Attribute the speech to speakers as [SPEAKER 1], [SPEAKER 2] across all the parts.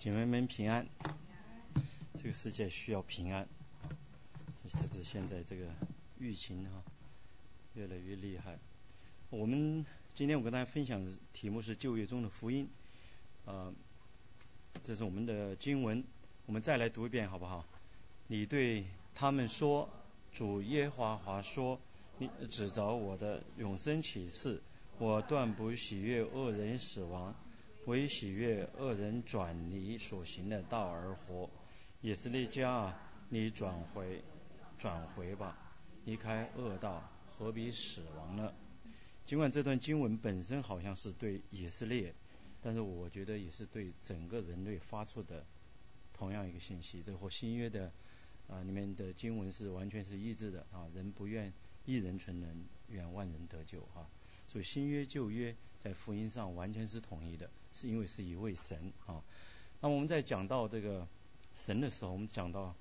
[SPEAKER 1] 姐妹们平安，这个世界需要平安！特别是现在这个疫情哈越来越厉害。我们今天我跟大家分享的题目是就业中的福音啊，这是我们的经文，我们再来读一遍好不好？你对他们说：“主耶和华说，你指着我的永生启示，我断不喜悦恶人死亡。”为喜悦恶人转离所行的道而活，以色列家啊，你转回，转回吧，离开恶道，何必死亡呢？尽管这段经文本身好像是对以色列，但是我觉得也是对整个人类发出的同样一个信息。这和新约的啊里面的经文是完全是一致的啊，人不愿一人存人，愿万人得救啊。所以新约旧约在福音上完全是统一的，是因为是一位神啊。那么我们在讲到这个神的时候，我们讲到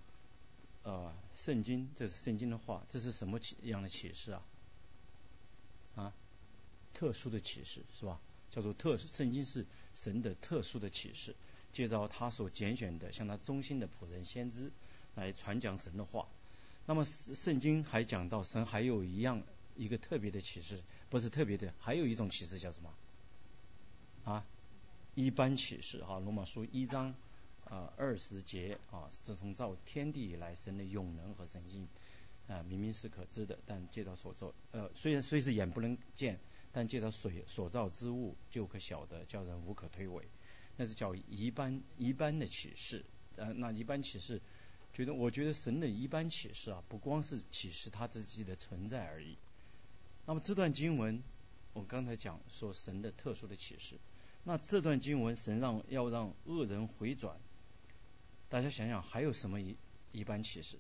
[SPEAKER 1] 呃圣经，这是圣经的话，这是什么启样的启示啊？啊，特殊的启示是吧？叫做特圣经是神的特殊的启示，介绍他所拣选的向他忠心的仆人先知来传讲神的话。那么圣经还讲到神还有一样。一个特别的启示，不是特别的，还有一种启示叫什么？啊，一般启示哈，罗马书一章啊二十节啊，自从造天地以来，神的永能和神性啊，明明是可知的，但借着所造呃，虽然虽是眼不能见，但借着水所造之物就可晓得，叫人无可推诿。那是叫一般一般的启示，呃，那一般启示，觉得我觉得神的一般启示啊，不光是启示他自己的存在而已。那么这段经文，我刚才讲说神的特殊的启示。那这段经文，神让要让恶人回转，大家想想还有什么一一般启示？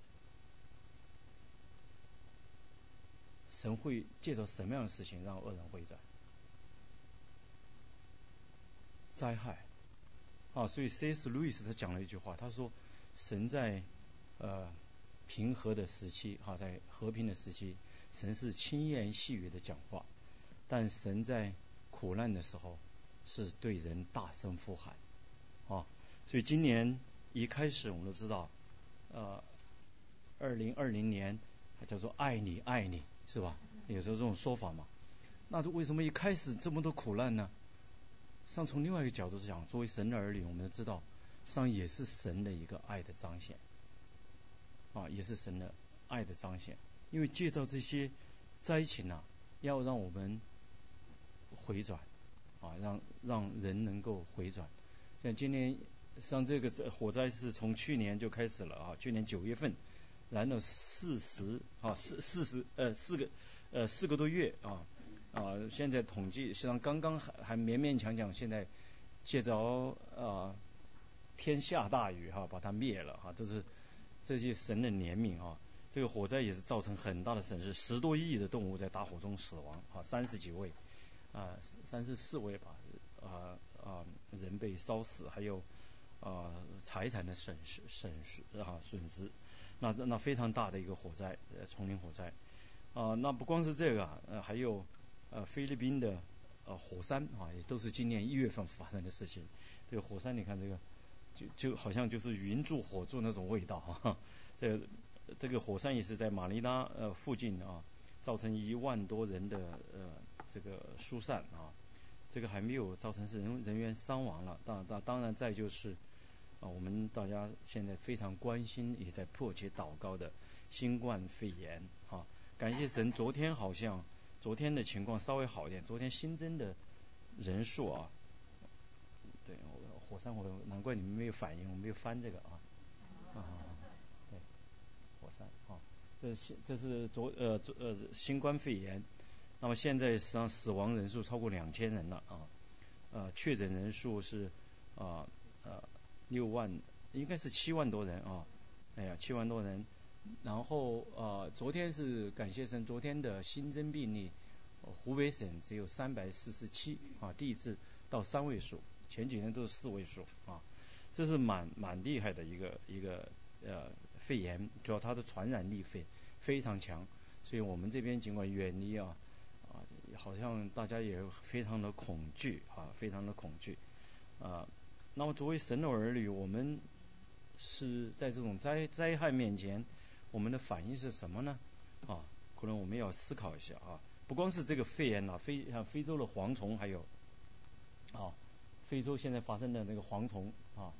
[SPEAKER 1] 神会借着什么样的事情让恶人回转？灾害啊！所以 C.S. 路易斯他讲了一句话，他说：“神在呃平和的时期，哈，在和平的时期。”神是轻言细语的讲话，但神在苦难的时候是对人大声呼喊啊！所以今年一开始我们都知道，呃，二零二零年叫做爱你爱你是吧？有时候这种说法嘛。那为什么一开始这么多苦难呢？上从另外一个角度讲，作为神的儿女，我们都知道上也是神的一个爱的彰显啊，也是神的爱的彰显。因为借着这些灾情啊，要让我们回转啊，让让人能够回转。像今年像这个火灾是从去年就开始了啊，去年九月份燃了四十啊四四十呃四个呃四个多月啊啊，现在统计实际上刚刚还还勉勉强强，现在借着啊天下大雨哈把它灭了哈，都是这些神的怜悯啊。这个火灾也是造成很大的损失，十多亿的动物在大火中死亡，啊，三十几位，啊，三十四位吧，啊啊，人被烧死，还有啊财产的损失损失啊损失，那那非常大的一个火灾，呃，丛林火灾，啊，那不光是这个，呃，还有呃菲律宾的呃火山啊，也都是今年一月份发生的事情。这个火山，你看这个，就就好像就是云柱火柱那种味道，哈，这。这个火山也是在马尼拉呃附近啊，造成一万多人的呃这个疏散啊，这个还没有造成是人人员伤亡了。当当当然再就是啊，我们大家现在非常关心也在迫切祷告的新冠肺炎啊，感谢神，昨天好像昨天的情况稍微好一点，昨天新增的人数啊，对，火山火难怪你们没有反应，我没有翻这个啊啊。对火山啊，这是这是昨呃昨呃新冠肺炎，那么现在实际上死亡人数超过两千人了啊，呃确诊人数是啊呃六万应该是七万多人啊，哎呀七万多人，然后呃昨天是感谢神，昨天的新增病例湖北省只有三百四十七啊，第一次到三位数，前几天都是四位数啊，这是蛮蛮厉害的一个一个。呃，肺炎主要它的传染力非非常强，所以我们这边尽管远离啊，好像大家也非常的恐惧啊，非常的恐惧啊。那么作为神的儿女，我们是在这种灾灾害面前，我们的反应是什么呢？啊，可能我们要思考一下啊。不光是这个肺炎呐，非像非洲的蝗虫，还有啊，非洲现在发生的那个蝗虫啊，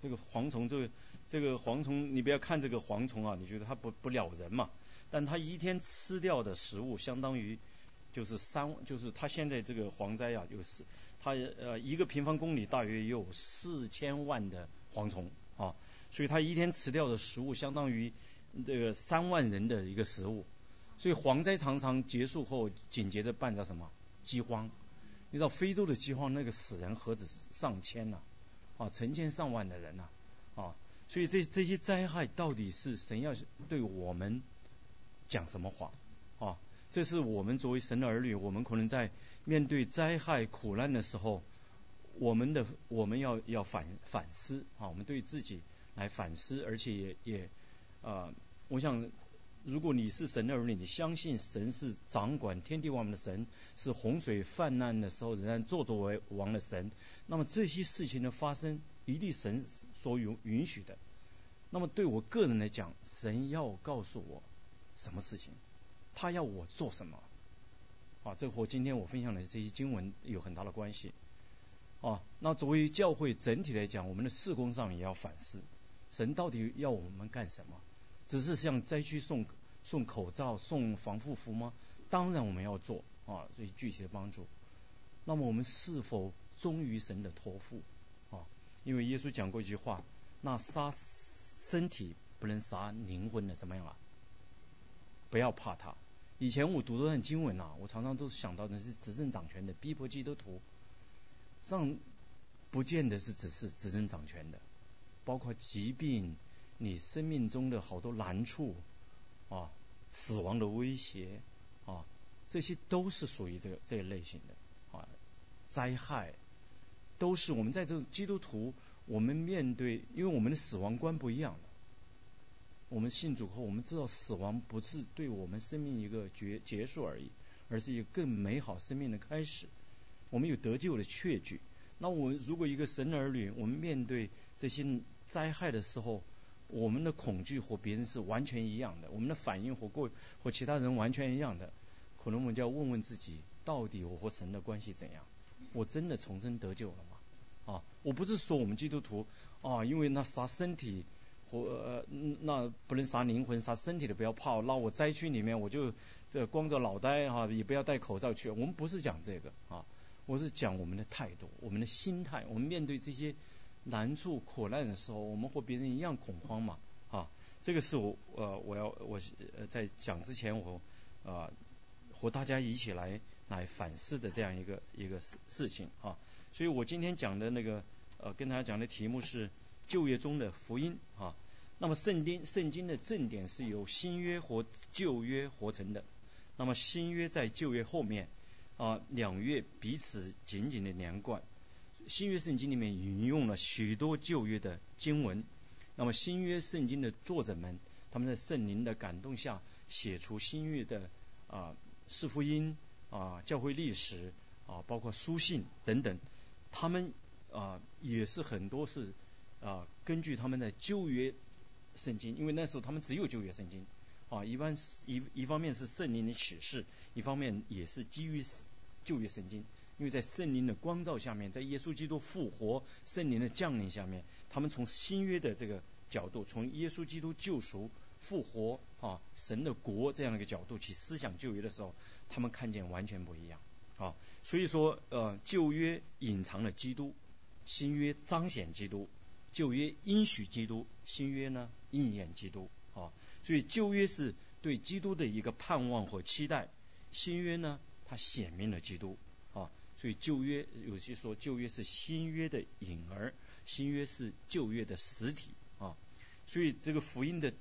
[SPEAKER 1] 这个蝗虫，这个这个蝗虫，你不要看这个蝗虫啊，你觉得它不不咬人嘛？但它一天吃掉的食物，相当于就是三，就是它现在这个蝗灾啊，有四，它呃一个平方公里大约有四千万的蝗虫啊，所以它一天吃掉的食物，相当于这个三万人的一个食物。所以蝗灾常常结束后，紧接着伴着什么饥荒？你知道非洲的饥荒，那个死人何止上千呐，啊，成千上万的人呐，啊，所以这这些灾害到底是神要对我们讲什么话？啊，这是我们作为神的儿女，我们可能在面对灾害苦难的时候，我们的我们要要反反思啊，我们对自己来反思，而且也也啊，我想。如果你是神的儿女，你相信神是掌管天地万物的神，是洪水泛滥的时候仍然坐作为王的神，那么这些事情的发生，一定神所允允许的。那么对我个人来讲，神要告诉我什么事情，他要我做什么？啊，这和今天我分享的这些经文有很大的关系。啊，那作为教会整体来讲，我们的事工上也要反思，神到底要我们干什么？只是向灾区送送口罩、送防护服吗？当然我们要做啊，这些具体的帮助。那么我们是否忠于神的托付啊？因为耶稣讲过一句话：那杀身体不能杀灵魂的，怎么样啊？不要怕他。以前我读这段经文啊，我常常都想到的是执政掌权的逼迫基督徒，上不见得是只是执政掌权的，包括疾病。你生命中的好多难处啊，死亡的威胁啊，这些都是属于这个这一类型的啊，灾害都是我们在这基督徒，我们面对，因为我们的死亡观不一样我们信主后，我们知道死亡不是对我们生命一个结结束而已，而是一个更美好生命的开始。我们有得救的确据。那我们如果一个神儿女，我们面对这些灾害的时候，我们的恐惧和别人是完全一样的，我们的反应和过和其他人完全一样的，可能我们就要问问自己，到底我和神的关系怎样？我真的重生得救了吗？啊，我不是说我们基督徒啊，因为那啥身体和呃那不能杀灵魂，杀身体的不要怕，那我灾区里面我就这光着脑袋哈，也不要戴口罩去。我们不是讲这个啊，我是讲我们的态度，我们的心态，我们面对这些。难处苦难的时候，我们和别人一样恐慌嘛？啊，这个是我呃我要我呃在讲之前我啊和大家一起来来反思的这样一个一个事事情啊。所以我今天讲的那个呃跟大家讲的题目是旧约中的福音啊。那么圣经圣经的正典是由新约和旧约合成的。那么新约在旧约后面啊，两约彼此紧紧的连贯。新约圣经里面引用了许多旧约的经文，那么新约圣经的作者们，他们在圣灵的感动下写出新约的啊四福音啊教会历史啊包括书信等等，他们啊也是很多是啊根据他们的旧约圣经，因为那时候他们只有旧约圣经啊一般一一方面是圣灵的启示，一方面也是基于旧约圣经。因为在圣灵的光照下面，在耶稣基督复活、圣灵的降临下面，他们从新约的这个角度，从耶稣基督救赎、复活啊、神的国这样的一个角度去思想旧约的时候，他们看见完全不一样啊。所以说，呃，旧约隐藏了基督，新约彰显基督；旧约应许基督，新约呢应验基督啊。所以旧约是对基督的一个盼望和期待，新约呢它显明了基督啊。所以旧约有些说旧约是新约的影儿，新约是旧约的实体啊。所以这个福音的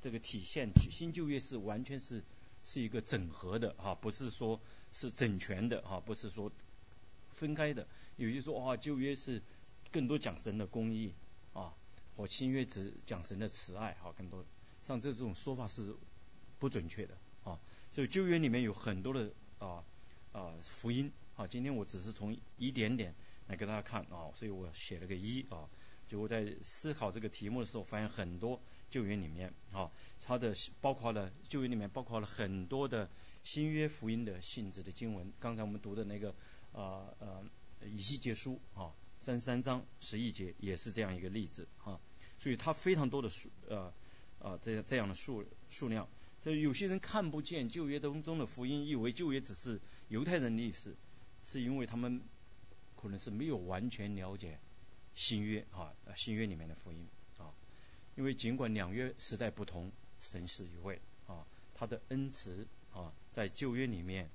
[SPEAKER 1] 这个体现，新旧约是完全是是一个整合的啊，不是说是整全的啊，不是说分开的。有些说啊，旧约是更多讲神的公义啊，或新约只讲神的慈爱啊，更多像这种说法是不准确的啊。所以旧约里面有很多的啊啊福音。啊，今天我只是从一点点来给大家看啊，所以我写了个一啊。就我在思考这个题目的时候，发现很多旧约里面啊，它的包括了旧约里面包括了很多的新约福音的性质的经文。刚才我们读的那个啊呃以西结书啊，三十三章十一节也是这样一个例子啊。所以它非常多的数呃呃这样这样的数数量。这有些人看不见旧约当中的福音，以为旧约只是犹太人历史，是因为他们可能是没有完全了解。新约啊，新约里面的福音啊，因为尽管两约时代不同，神是一位啊，他的恩慈啊，在旧约里面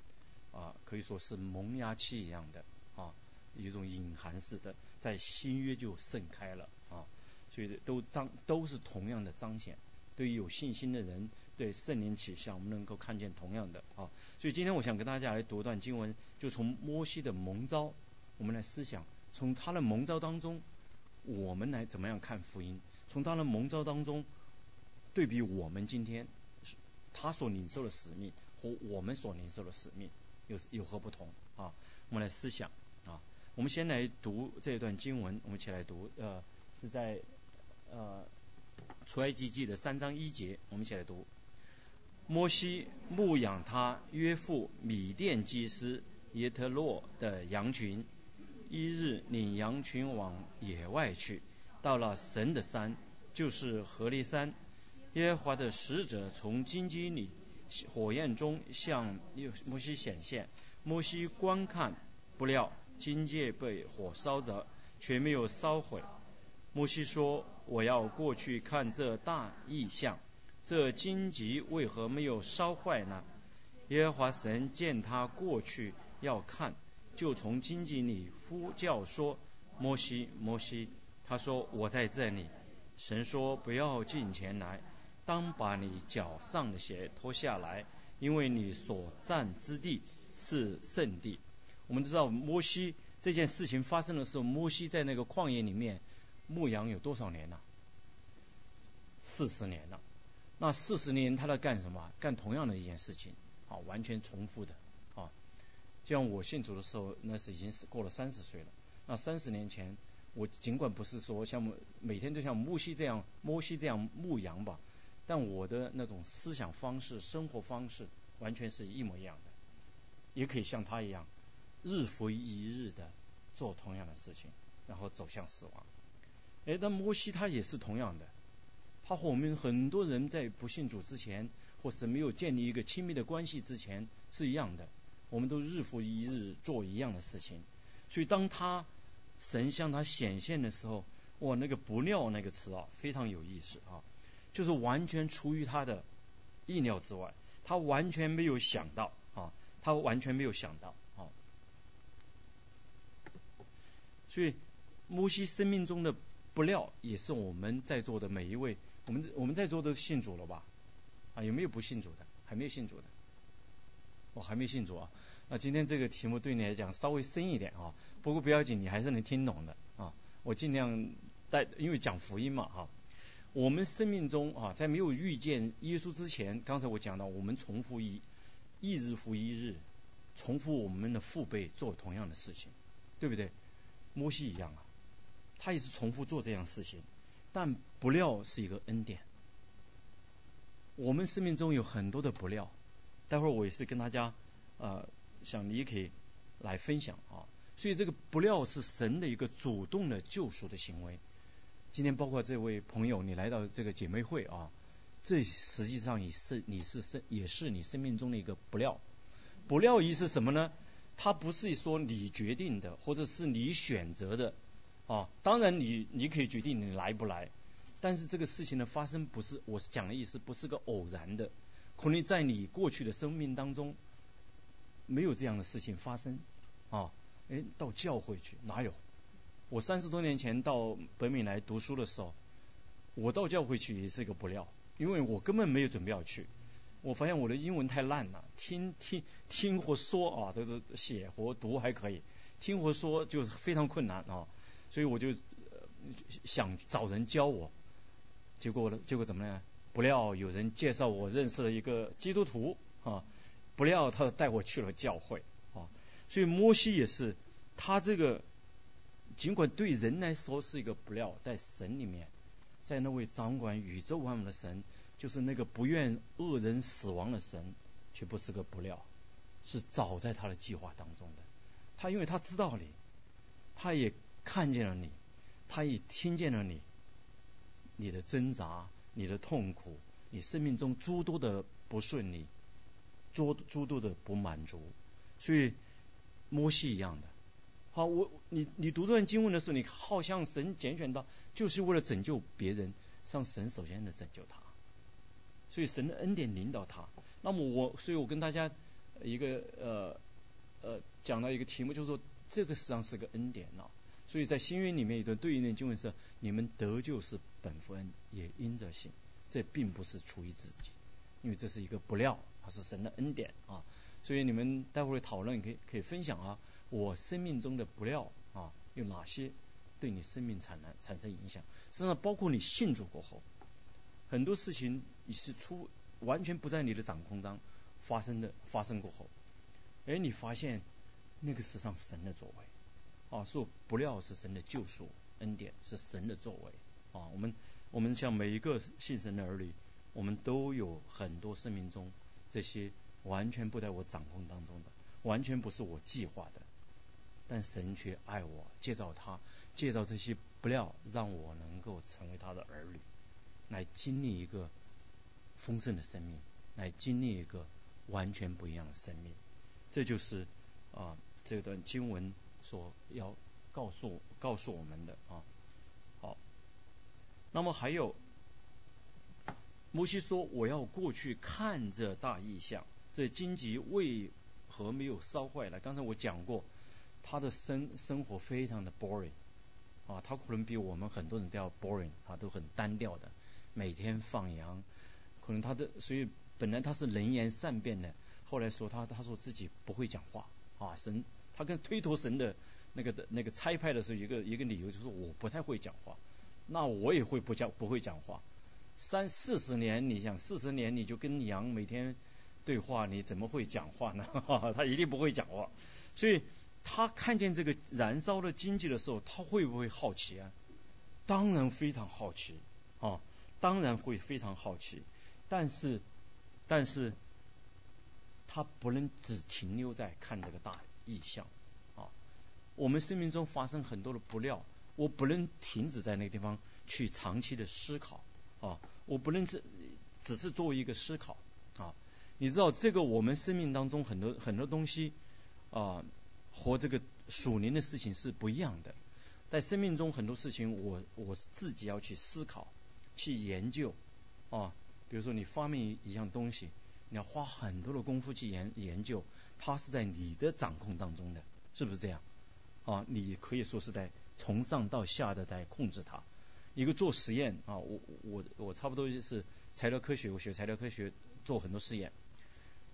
[SPEAKER 1] 啊，可以说是萌芽期一样的啊，一种隐含式的，在新约就盛开了啊，所以都彰都是同样的彰显。对于有信心的人，对圣灵启示，我们能够看见同样的啊。所以今天我想跟大家来读段经文，就从摩西的蒙召，我们来思想，从他的蒙召当中。我们来怎么样看福音？从他的蒙召当中对比我们今天他所领受的使命和我们所领受的使命有有何不同啊？我们来思想。我们先来读这段经文，我们一起来读呃是在呃出埃及记的三章一节，我们一起来读。摩西牧养他约父米甸基斯耶特洛的羊群。一日领羊群往野外去，到了神的山，就是何利山。耶和华的使者从荆棘里火焰中向摩西显现。摩西观看，不料荆棘被火烧着，却没有烧毁。摩西说：“我要过去看这大异象，这荆棘为何没有烧坏呢？”耶和华神见他过去要看。就从荆棘里呼叫说：“摩西，摩西。”他说：“我在这里。”神说：“不要进前来，当把你脚上的鞋脱下来，因为你所站之地是圣地。”我们知道摩西这件事情发生的时候，摩西在那个旷野里面牧羊有多少年了？四十年了。那四十年他在干什么？干同样的一件事情，啊，完全重复的。啊就像我信主的时候，那是已经是过了三十岁了。那三十年前，我尽管不是说像每天都像摩西这样，摩西这样牧羊吧，但我的那种思想方式、生活方式完全是一模一样的，也可以像他一样，日复一日的做同样的事情，然后走向死亡。哎，那摩西他也是同样的，他和我们很多人在不信主之前，或是没有建立一个亲密的关系之前是一样的。我们都日复一日做一样的事情，所以当他神向他显现的时候，哇，那个不料那个词啊，非常有意思啊，就是完全出于他的意料之外，他完全没有想到啊，他完全没有想到啊，所以摩西生命中的不料，也是我们在座的每一位，我们我们在座都信主了吧？啊，有没有不信主的？还没有信主的？我还没信主啊。那今天这个题目对你来讲稍微深一点啊，不过不要紧，你还是能听懂的啊。我尽量带，因为讲福音嘛哈。我们生命中啊，在没有遇见耶稣之前，刚才我讲到，我们重复一一日复一日，重复我们的父辈做同样的事情，对不对？摩西一样啊，他也是重复做这样事情，但不料是一个恩典。我们生命中有很多的不料，待会儿我也是跟大家呃。想你也可以来分享啊，所以这个不料是神的一个主动的救赎的行为。今天包括这位朋友，你来到这个姐妹会啊，这实际上也是你是生也是你生命中的一个不料。不料意思什么呢？它不是说你决定的，或者是你选择的啊。当然你你可以决定你来不来，但是这个事情的发生不是我是讲的意思，不是个偶然的，可能在你过去的生命当中。没有这样的事情发生，啊，哎，到教会去哪有？我三十多年前到北美来读书的时候，我到教会去也是一个不料，因为我根本没有准备要去。我发现我的英文太烂了，听听听或说啊，都是写和读还可以，听或说就是非常困难啊，所以我就想找人教我，结果呢，结果怎么呢？不料有人介绍我认识了一个基督徒啊。不料他带我去了教会啊，所以摩西也是他这个尽管对人来说是一个不料，在神里面，在那位掌管宇宙万物的神，就是那个不愿恶人死亡的神，却不是个不料，是早在他的计划当中的。他因为他知道你，他也看见了你，他也听见了你，你的挣扎，你的痛苦，你生命中诸多的不顺利，诸诸多的不满足，所以摩西一样的。好，我你你读这段经文的时候，你好像神拣选到，就是为了拯救别人，让神首先的拯救他，所以神的恩典领导他。那么我，所以我跟大家一个呃呃讲到一个题目，就是说这个实际上是个恩典啊。所以在新约里面有段对应的经文是：你们得救是本福恩，也因着信。这并不是出于自己，因为这是一个不料，它是神的恩典啊。所以你们待会儿讨论可以可以分享啊。我生命中的不料啊，有哪些对你生命产生产生影响？实际上，包括你信主过后，很多事情你是出完全不在你的掌控当发生的，发生过后，哎，你发现那个实际上神的作为啊，说不料是神的救赎恩典，是神的作为啊。我们我们像每一个信神的儿女，我们都有很多生命中这些完全不在我掌控当中的，完全不是我计划的。但神却爱我，借造他，借造这些不料，让我能够成为他的儿女，来经历一个丰盛的生命，来经历一个完全不一样的生命。这就是啊这段经文所要告诉告诉我们的啊。好，那么还有摩西说：“我要过去看这大异象，这荆棘为何没有烧坏呢？”刚才我讲过。他的生生活非常的 boring，啊，他可能比我们很多人都要 boring，他都很单调的，每天放羊，可能他的所以本来他是能言善辩的，后来说他他说自己不会讲话，啊，神他跟推脱神的那个的那个差派的时候一个一个理由就是我不太会讲话，那我也会不讲不会讲话，三四十年你想四十年你就跟羊每天对话，你怎么会讲话呢？哈 哈他一定不会讲话，所以。他看见这个燃烧的经济的时候，他会不会好奇啊？当然非常好奇啊，当然会非常好奇。但是，但是，他不能只停留在看这个大意象啊。我们生命中发生很多的不料，我不能停止在那个地方去长期的思考啊。我不能只只是作为一个思考啊。你知道，这个我们生命当中很多很多东西啊。和这个属灵的事情是不一样的，在生命中很多事情，我我是自己要去思考、去研究啊。比如说你发明一样东西，你要花很多的功夫去研研究，它是在你的掌控当中的，是不是这样？啊，你可以说是在从上到下的在控制它。一个做实验啊，我我我差不多就是材料科学，我学材料科学做很多实验。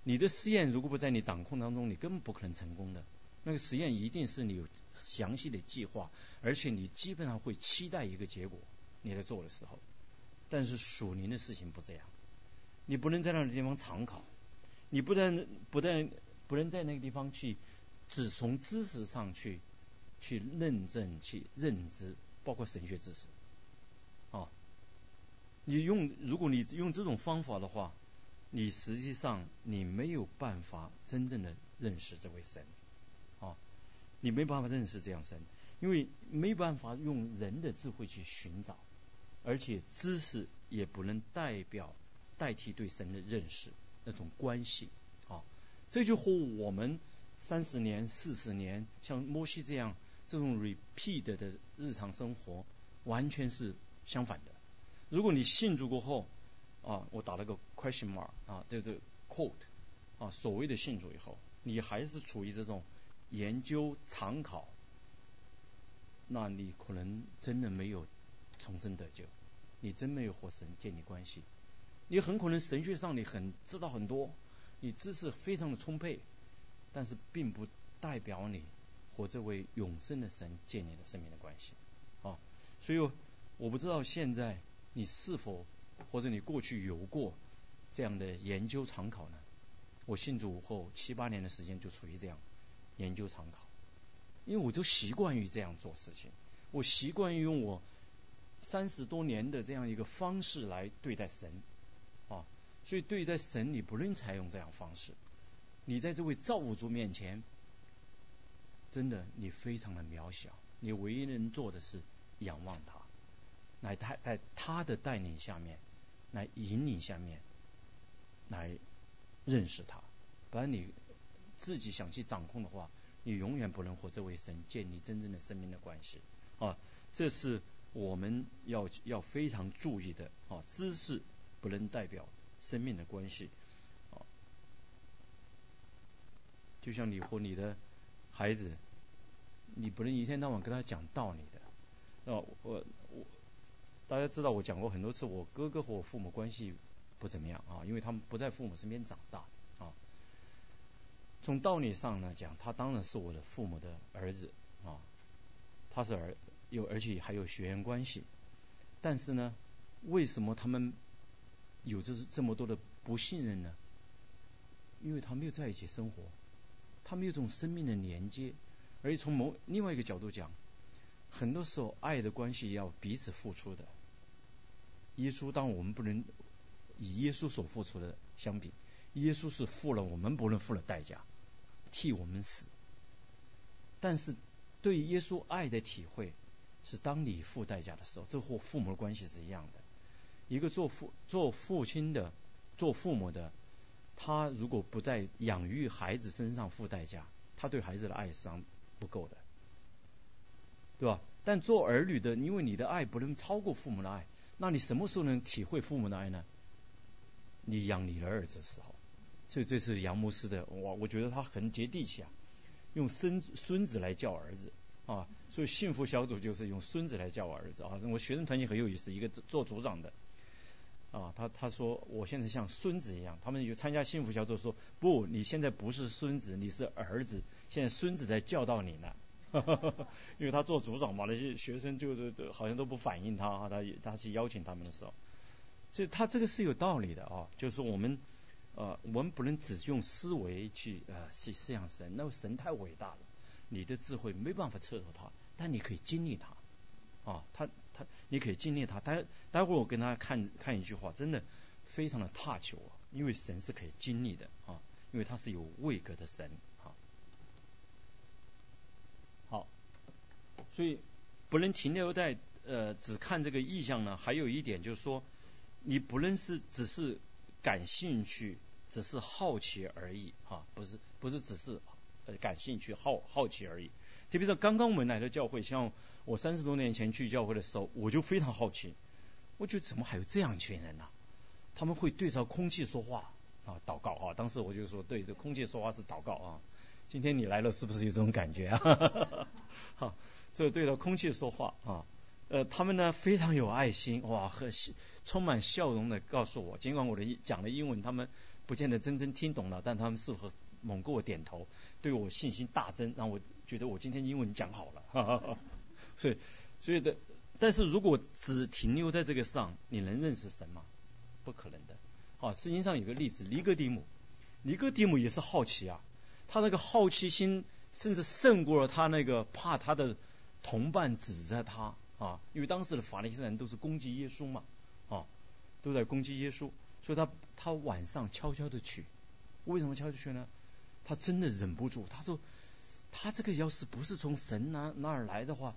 [SPEAKER 1] 你的实验如果不在你掌控当中，你根本不可能成功的。那个实验一定是你有详细的计划，而且你基本上会期待一个结果，你在做的时候。但是属灵的事情不这样，你不能在那个地方常考，你不但不但不能在那个地方去只从知识上去去认证去认知，包括神学知识。啊。你用如果你用这种方法的话，你实际上你没有办法真正的认识这位神。啊，你没办法认识这样神，因为没办法用人的智慧去寻找，而且知识也不能代表代替对神的认识那种关系啊。这就和我们三十年、四十年像摩西这样这种 repeat 的日常生活完全是相反的。如果你信主过后啊，我打了个 question mark 啊，这这 quote 啊，所谓的信主以后，你还是处于这种。研究常考，那你可能真的没有重生得救，你真没有和神建立关系。你很可能神学上你很知道很多，你知识非常的充沛，但是并不代表你和这位永生的神建立了生命的关系啊。所以我不知道现在你是否或者你过去有过这样的研究常考呢？我信主后七八年的时间就处于这样。研究常考，因为我都习惯于这样做事情，我习惯于用我三十多年的这样一个方式来对待神，啊，所以对待神你不能采用这样方式，你在这位造物主面前，真的你非常的渺小，你唯一能做的是仰望他，来他在他的带领下面，来引领下面，来认识他，不然你自己想去掌控的话。你永远不能和这位神建立真正的生命的关系啊！这是我们要要非常注意的啊！知识不能代表生命的关系啊！就像你和你的孩子，你不能一天到晚跟他讲道理的啊！我我大家知道，我讲过很多次，我哥哥和我父母关系不怎么样啊，因为他们不在父母身边长大啊。从道理上呢讲，他当然是我的父母的儿子啊，他是儿有而且还有血缘关系，但是呢，为什么他们有这这么多的不信任呢？因为他没有在一起生活，他没有这种生命的连接，而且从某另外一个角度讲，很多时候爱的关系要彼此付出的。耶稣当我们不能以耶稣所付出的相比，耶稣是付了我们不能付的代价。替我们死，但是对耶稣爱的体会是当你付代价的时候，这和父母的关系是一样的。一个做父做父亲的、做父母的，他如果不在养育孩子身上付代价，他对孩子的爱是不够的，对吧？但做儿女的，因为你的爱不能超过父母的爱，那你什么时候能体会父母的爱呢？你养你的儿子的时候。所以这是杨牧师的，我我觉得他很接地气啊，用孙孙子来叫儿子啊，所以幸福小组就是用孙子来叫我儿子啊。我学生团体很有意思，一个做组长的啊，他他说我现在像孙子一样，他们有参加幸福小组说不，你现在不是孙子，你是儿子，现在孙子在教导你呢，因为他做组长嘛，那些学生就是好像都不反应他，他他去邀请他们的时候，所以他这个是有道理的啊，就是我们。呃，我们不能只用思维去呃去思想神，那神太伟大了，你的智慧没办法测透他，但你可以经历他，啊，他他你可以经历他。待待会儿我跟大家看看一句话，真的非常的 touch 我，因为神是可以经历的啊，因为他是有位格的神啊。好，所以不能停留在呃只看这个意象呢，还有一点就是说，你不能是只是感兴趣。只是好奇而已，哈，不是不是只是感兴趣好好奇而已。就比如说刚刚我们来到教会，像我三十多年前去教会的时候，我就非常好奇，我觉得怎么还有这样一群人呢？他们会对着空气说话啊，祷告啊。当时我就说，对着空气说话是祷告啊。今天你来了，是不是有这种感觉啊？好，这对着空气说话啊。呃，他们呢非常有爱心，哇，和充满笑容的告诉我，尽管我的讲的英文他们。不见得真正听懂了，但他们是否猛给我点头，对我信心大增，让我觉得我今天英文讲好了。所以，所以的，但是如果只停留在这个上，你能认识神吗？不可能的。好，圣经上有个例子，尼哥底母，尼哥底母也是好奇啊，他那个好奇心甚至胜过了他那个怕他的同伴指责他啊，因为当时的法利赛人都是攻击耶稣嘛，啊，都在攻击耶稣。所以他他晚上悄悄的去，为什么悄悄去呢？他真的忍不住。他说，他这个要是不是从神那那儿来的话，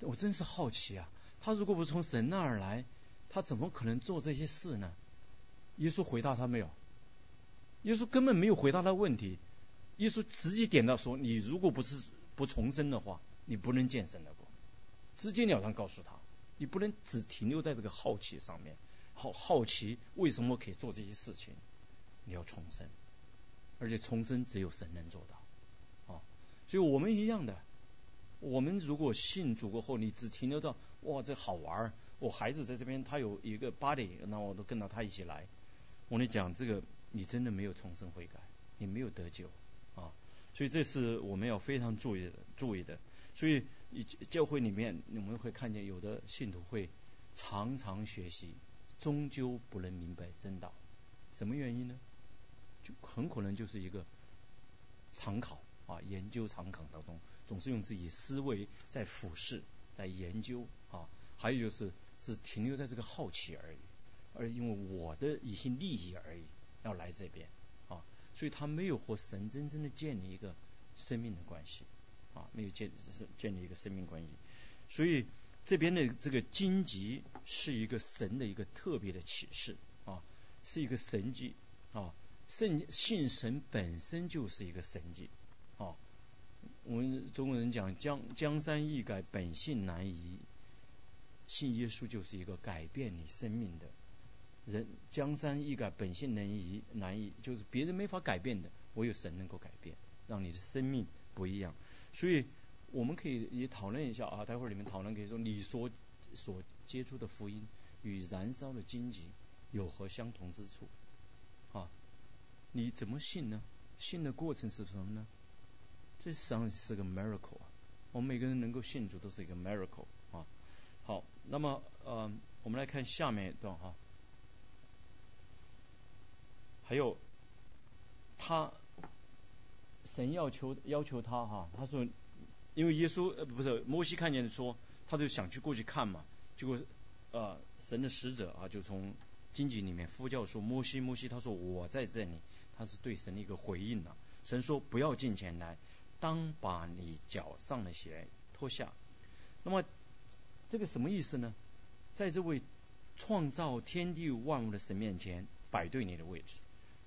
[SPEAKER 1] 我真是好奇啊。他如果不是从神那儿来，他怎么可能做这些事呢？耶稣回答他没有，耶稣根本没有回答他问题。耶稣直接点到说：你如果不是不重生的话，你不能见神的国。直截了当告诉他，你不能只停留在这个好奇上面。好好奇为什么可以做这些事情？你要重生，而且重生只有神能做到啊！所以我们一样的，我们如果信主过后，你只停留在哇这好玩儿，我孩子在这边他有一个 body，那我都跟到他一起来。我跟你讲，这个你真的没有重生悔改，你没有得救啊！所以这是我们要非常注意的，注意的。所以教会里面我们会看见有的信徒会常常学习。终究不能明白真道，什么原因呢？很可能就是一个常考啊，研究常考当中总是用自己思维在俯视、在研究啊，还有就是只停留在这个好奇而已，而因为我的一些利益而已要来这边啊，所以他没有和神真正的建立一个生命的关系啊，没有建是建立一个生命关系，所以这边的这个荆棘是一个神的一个特别的启示啊，是一个神迹啊，圣信神本身就是一个神迹啊。我们中国人讲江江山易改，本性难移。信耶稣就是一个改变你生命的人。江山易改，本性难移，难移就是别人没法改变的，唯有神能够改变，让你的生命不一样。所以我们可以也讨论一下啊，待会儿你们讨论可以说，你所所接触的福音与燃烧的荆棘有何相同之处？你怎么信呢？信的过程是什么呢？这实际上是个 miracle 啊！我们每个人能够信主都是一个 miracle 啊。好，那么呃，我们来看下面一段哈。还有他神要求要求他哈，他说，因为耶稣呃不是摩西看见说，他就想去过去看嘛，结果呃神的使者啊就从荆棘里面呼叫说摩西摩西，他说我在这里，他是对神的一个回应了。神说不要进前来。当把你脚上的鞋脱下。那么这个什么意思呢？在这位创造天地万物的神面前摆对你的位置。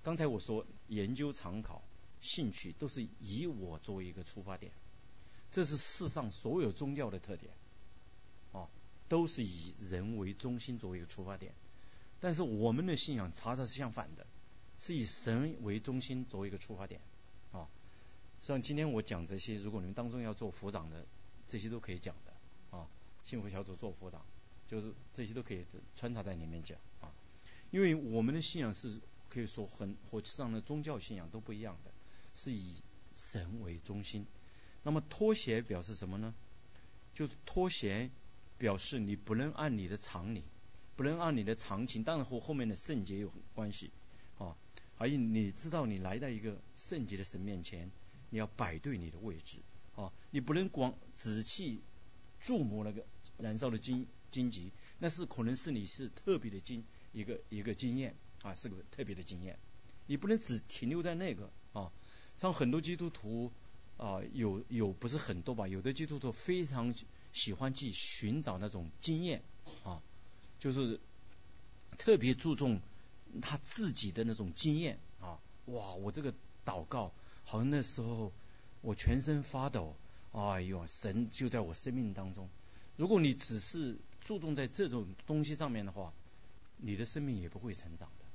[SPEAKER 1] 刚才我说研究常考兴趣都是以我作为一个出发点，这是世上所有宗教的特点，啊，都是以人为中心作为一个出发点。但是我们的信仰查查是相反的，是以神为中心作为一个出发点。像今天我讲这些，如果你们当中要做辅长的，这些都可以讲的啊。幸福小组做辅长，就是这些都可以穿插在里面讲啊。因为我们的信仰是可以说很和其上的宗教信仰都不一样的，是以神为中心。那么脱鞋表示什么呢？就是脱鞋表示你不能按你的常理，不能按你的常情，当然和后面的圣洁有关系啊。而你知道你来到一个圣洁的神面前。你要摆对你的位置啊！你不能光仔细注目那个燃烧的荆荆棘，那是可能是你是特别的经一个一个经验啊，是个特别的经验。你不能只停留在那个啊。像很多基督徒啊，有有不是很多吧？有的基督徒非常喜欢去寻找那种经验啊，就是特别注重他自己的那种经验啊。哇，我这个祷告。好像那时候我全身发抖，哎呦，神就在我生命当中。如果你只是注重在这种东西上面的话，你的生命也不会成长的。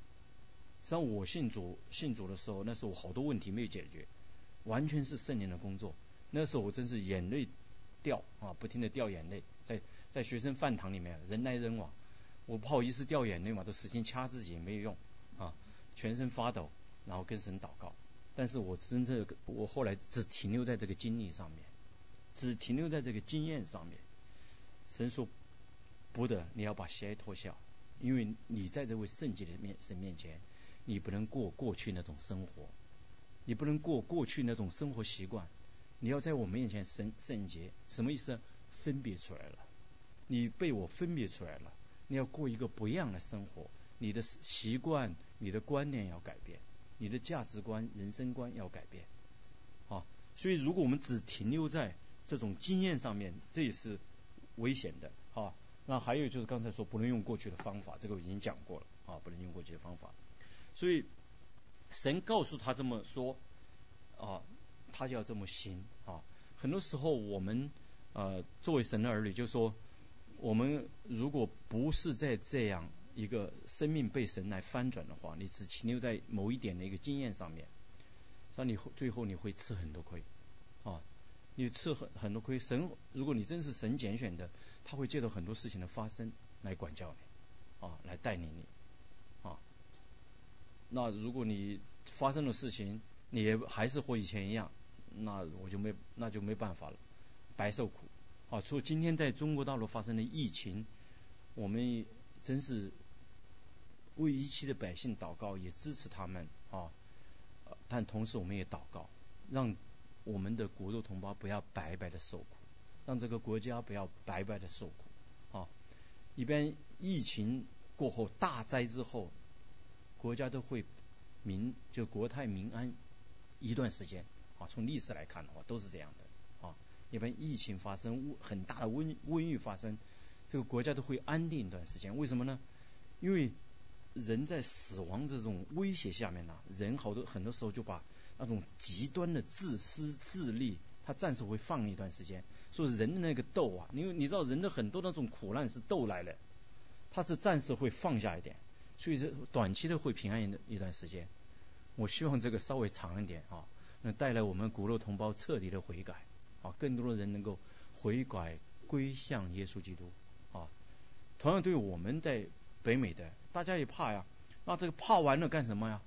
[SPEAKER 1] 像我信主信主的时候，那时候好多问题没有解决，完全是圣灵的工作。那时候我真是眼泪掉啊，不停的掉眼泪，在在学生饭堂里面人来人往，我不好意思掉眼泪嘛，都使劲掐自己没有用啊，全身发抖，然后跟神祷告。但是我真正我后来只停留在这个经历上面，只停留在这个经验上面。神说不得，你要把鞋脱下，因为你在这位圣洁的面神面前，你不能过过去那种生活，你不能过过去那种生活习惯，你要在我面前圣圣洁，什么意思？分别出来了，你被我分别出来了，你要过一个不一样的生活，你的习惯、你的观念要改变。你的价值观、人生观要改变，啊，所以如果我们只停留在这种经验上面，这也是危险的，啊。那还有就是刚才说不能用过去的方法，这个我已经讲过了，啊，不能用过去的方法。所以神告诉他这么说，啊，他就要这么行，啊。很多时候我们呃作为神的儿女，就说我们如果不是在这样。一个生命被神来翻转的话，你只停留在某一点的一个经验上面，那你最后你会吃很多亏啊！你吃很很多亏。神，如果你真是神拣选的，他会借着很多事情的发生来管教你啊，来带领你啊。那如果你发生的事情，你也还是和以前一样，那我就没那就没办法了，白受苦啊！除今天在中国大陆发生的疫情，我们真是。为一切的百姓祷告，也支持他们啊！但同时，我们也祷告，让我们的国肉同胞不要白白的受苦，让这个国家不要白白的受苦啊！一般疫情过后大灾之后，国家都会民就国泰民安一段时间啊。从历史来看的话，都是这样的。一般疫情发生很大的瘟瘟疫发生，这个国家都会安定一段时间。为什么呢？因为人在死亡这种威胁下面呢，人好多很多时候就把那种极端的自私自利，他暂时会放一段时间。说人的那个斗啊，因为你知道人的很多那种苦难是斗来的，他是暂时会放下一点，所以这短期的会平安一一段时间。我希望这个稍微长一点啊，能带来我们骨肉同胞彻底的悔改更多的人能够悔改归向耶稣基督啊。同样对我们在北美的，大家也怕呀，那这个怕完了干什么呀？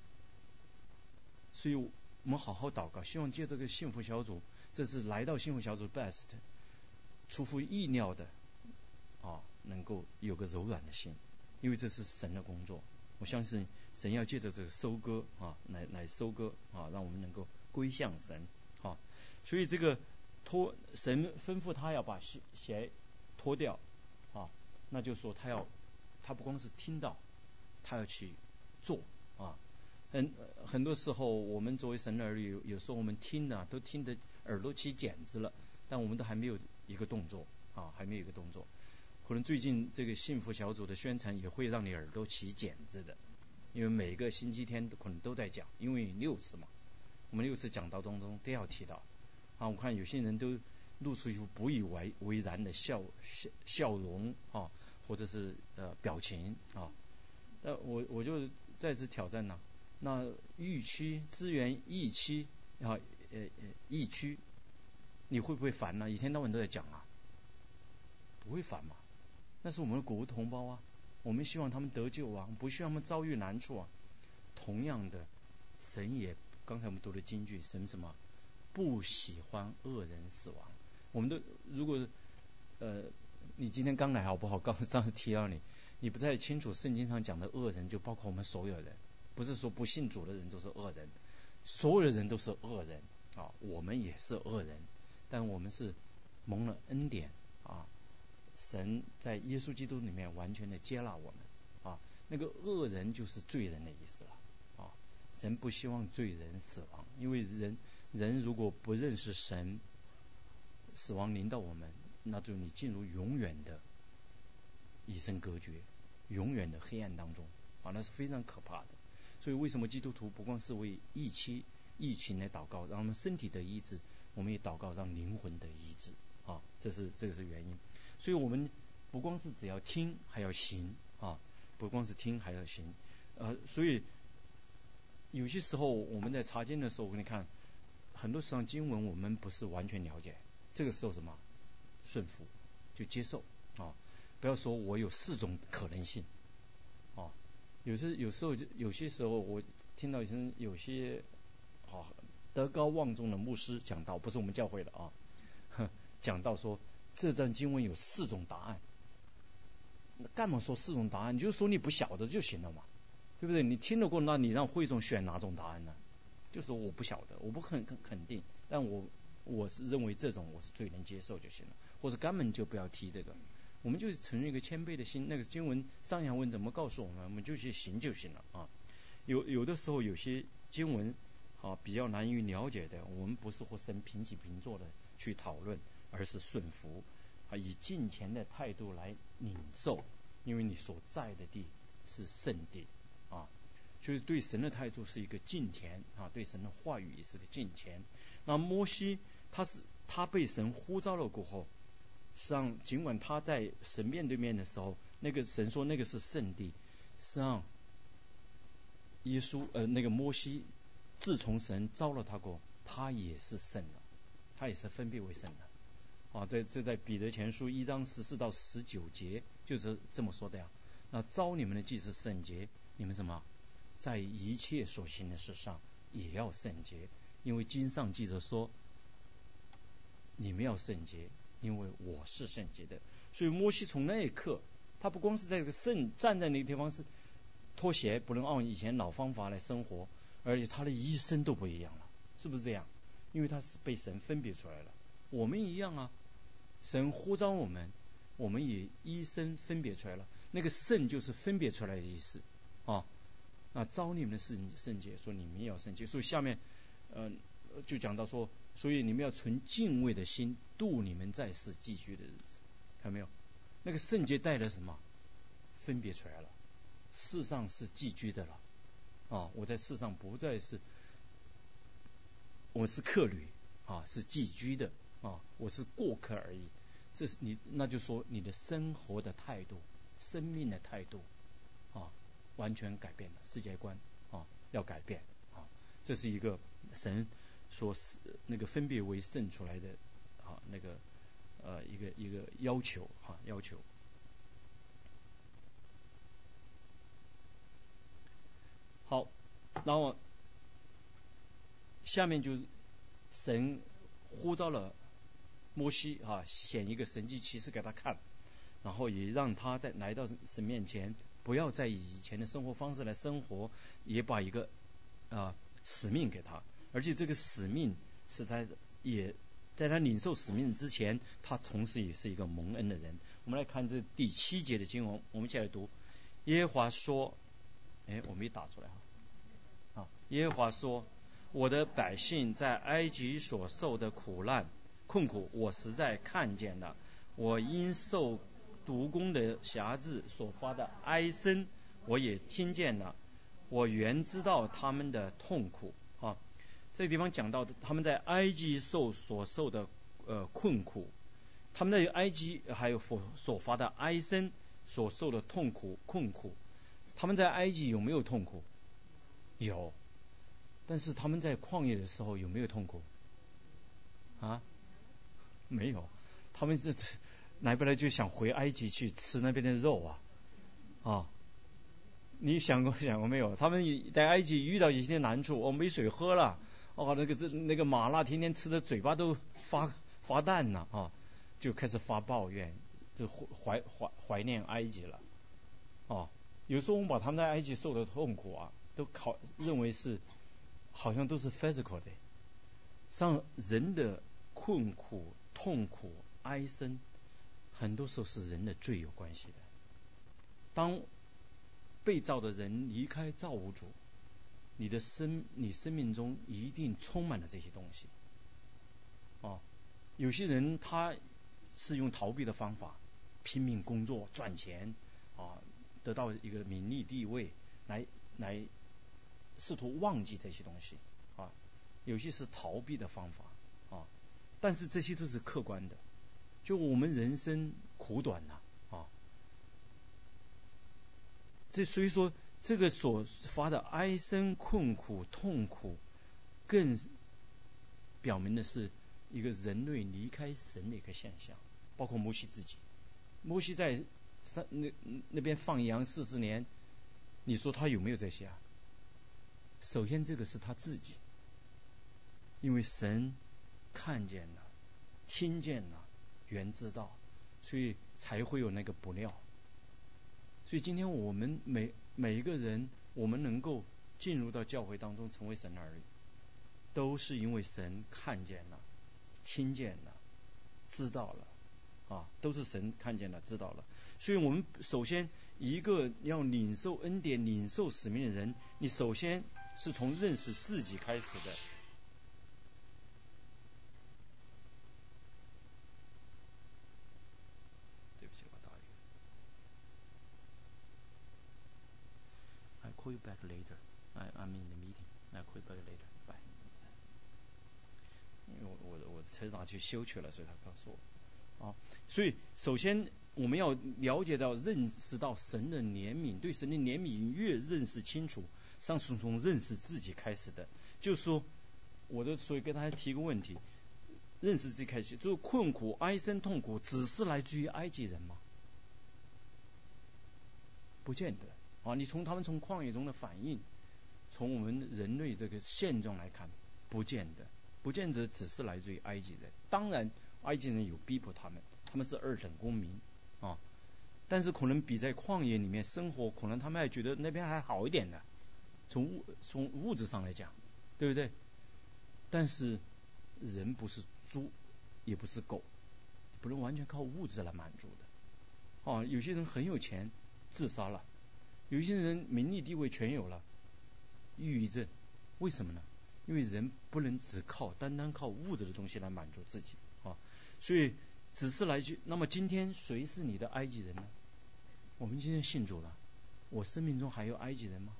[SPEAKER 1] 所以我们好好祷告，希望借这个幸福小组，这是来到幸福小组 best，出乎意料的啊，能够有个柔软的心，因为这是神的工作。我相信神要借着这个收割啊，来来收割啊，让我们能够归向神啊。所以这个脱神吩咐他要把鞋鞋脱掉啊，那就说他要。他不光是听到，他要去做啊。很很多时候，我们作为神的儿女，有时候我们听呢，都听得耳朵起茧子了，但我们都还没有一个动作啊，还没有一个动作。可能最近这个幸福小组的宣传也会让你耳朵起茧子的，因为每个星期天可能都在讲，因为六次嘛，我们六次讲道当中都要提到啊。我看有些人都露出一副不以为为然的笑笑笑容啊。或者是呃表情啊，那我我就再次挑战呢。那疫区资源疫区啊呃呃疫区，你会不会烦呢？一天到晚都在讲啊，不会烦嘛？那是我们的国同胞啊，我们希望他们得救啊，不希望他们遭遇难处啊。同样的，神也刚才我们读的京剧，神什么不喜欢恶人死亡。我们都如果呃。你今天刚来好不好？刚刚才提到你，你不太清楚圣经上讲的恶人，就包括我们所有人，不是说不信主的人都是恶人，所有的人都是恶人啊，我们也是恶人，但我们是蒙了恩典啊，神在耶稣基督里面完全的接纳我们啊，那个恶人就是罪人的意思了啊，神不希望罪人死亡，因为人人如果不认识神，死亡临到我们。那就你进入永远的与生隔绝、永远的黑暗当中啊，那是非常可怕的。所以为什么基督徒不光是为疫期、疫情来祷告，让我们身体得医治，我们也祷告让灵魂得医治啊，这是这个是原因。所以我们不光是只要听，还要行啊，不光是听还要行。呃，所以有些时候我们在查经的时候，我给你看，很多时候经文我们不是完全了解，这个时候什么？顺服就接受啊！不要说我有四种可能性啊！有时有时候就有些时候，我听到一些有些啊德高望重的牧师讲到，不是我们教会的啊，哼讲到说这段经文有四种答案。那干嘛说四种答案？你就说你不晓得就行了嘛，对不对？你听得过，那你让会众选哪种答案呢？就是我不晓得，我不肯肯肯定，但我。我是认为这种我是最能接受就行了，或者根本就不要提这个，我们就承认一个谦卑的心。那个经文上下文怎么告诉我们，我们就去行就行了啊。有有的时候有些经文啊比较难于了解的，我们不是和神平起平坐的去讨论，而是顺服啊，以敬虔的态度来领受，因为你所在的地是圣地啊。就是对神的态度是一个敬虔啊，对神的话语也是个敬虔。那摩西他是他被神呼召了过后，实际上尽管他在神面对面的时候，那个神说那个是圣地，实际上耶稣呃那个摩西自从神召了他过，他也是圣的，他也是分别为圣的啊。这这在彼得前书一章十四到十九节就是这么说的呀。那召你们的既是圣洁，你们什么？在一切所行的事上也要圣洁，因为经上记着说，你们要圣洁，因为我是圣洁的。所以摩西从那一刻，他不光是在这个圣站在那个地方是脱鞋，不能按以前老方法来生活，而且他的一生都不一样了，是不是这样？因为他是被神分别出来了。我们一样啊，神呼召我们，我们也一生分别出来了。那个圣就是分别出来的意思。那招你们的圣圣洁，说你们也要圣洁。所以下面，嗯，就讲到说，所以你们要存敬畏的心度你们在世寄居的日子，看到没有？那个圣洁带来什么？分别出来了，世上是寄居的了。啊，我在世上不再是，我是客旅啊，是寄居的啊，我是过客而已。这是你，那就说你的生活的态度、生命的态度，完全改变了世界观啊，要改变啊。这是一个神所是那个分别为圣出来的啊，那个呃一个一个要求哈，要求。好，然后下面就神呼召了摩西啊，显一个神迹奇事给他看，然后也让他在来到神面前，不要再以以前的生活方式来生活，也把一个啊使命给他，而且这个使命是他也在他领受使命之前，他同时也是一个蒙恩的人。我们来看这第七节的经文，我们一起来读。耶和华说。哎，我没打出来哈。啊，耶和华说：“我的百姓在埃及所受的苦难、困苦，我实在看见了；我因受毒弓的辖制所发的哀声，我也听见了。我原知道他们的痛苦。”啊，这个地方讲到的，他们在埃及受所受的呃困苦，他们在埃及还有所所发的哀声所受的痛苦困苦。他们在埃及有没有痛苦？有，但是他们在旷野的时候有没有痛苦？啊，没有，他们这这来不来就想回埃及去吃那边的肉啊啊！你想过想过没有？他们在埃及遇到一些难处，哦，没水喝了，哦，那个这那个麻辣天天吃的嘴巴都发发淡了啊，就开始发抱怨，就怀怀怀念埃及了，哦。有时候我们把他们在埃及受的痛苦啊，都考认为是好像都是 physical 的，像人的困苦、痛苦、哀声，很多时候是人的罪有关系的。当被造的人离开造物主，你的生你生命中一定充满了这些东西。哦，有些人他是用逃避的方法，拼命工作赚钱啊。得到一个名利地位，来来试图忘记这些东西啊，有些是逃避的方法啊，但是这些都是客观的，就我们人生苦短呐啊，这所以说这个所发的哀声、困苦、痛苦，更表明的是一个人类离开神的一个现象，包括摩西自己，摩西在。山那那边放羊四十年，你说他有没有这些啊？首先，这个是他自己，因为神看见了、听见了、原知道，所以才会有那个不料。所以今天我们每每一个人，我们能够进入到教会当中成为神的儿女，都是因为神看见了、听见了、知道了。啊，都是神看见了、知道了，所以我们首先一个要领受恩典、领受使命的人，你首先是从认识自己开始的。对不起，我打一个。I call you back later. I I'm in the meeting. I call you back later. Bye. 因为我我我车拿去修去了，所以他告诉我。啊，所以首先我们要了解到、认识到神的怜悯，对神的怜悯越认识清楚，上是从认识自己开始的。就是说，我的所以跟大家提个问题：认识自己开始，就是困苦、哀声、痛苦，只是来自于埃及人吗？不见得啊！你从他们从旷野中的反应，从我们人类这个现状来看，不见得，不见得只是来自于埃及人。当然。埃及人有逼迫他们，他们是二等公民啊，但是可能比在旷野里面生活，可能他们还觉得那边还好一点的，从物从物质上来讲，对不对？但是人不是猪，也不是狗，不能完全靠物质来满足的。哦，有些人很有钱，自杀了；有些人名利地位全有了，抑郁症。为什么呢？因为人不能只靠单单靠物质的东西来满足自己啊。所以只是来句，那么今天谁是你的埃及人呢？我们今天信主了，我生命中还有埃及人吗？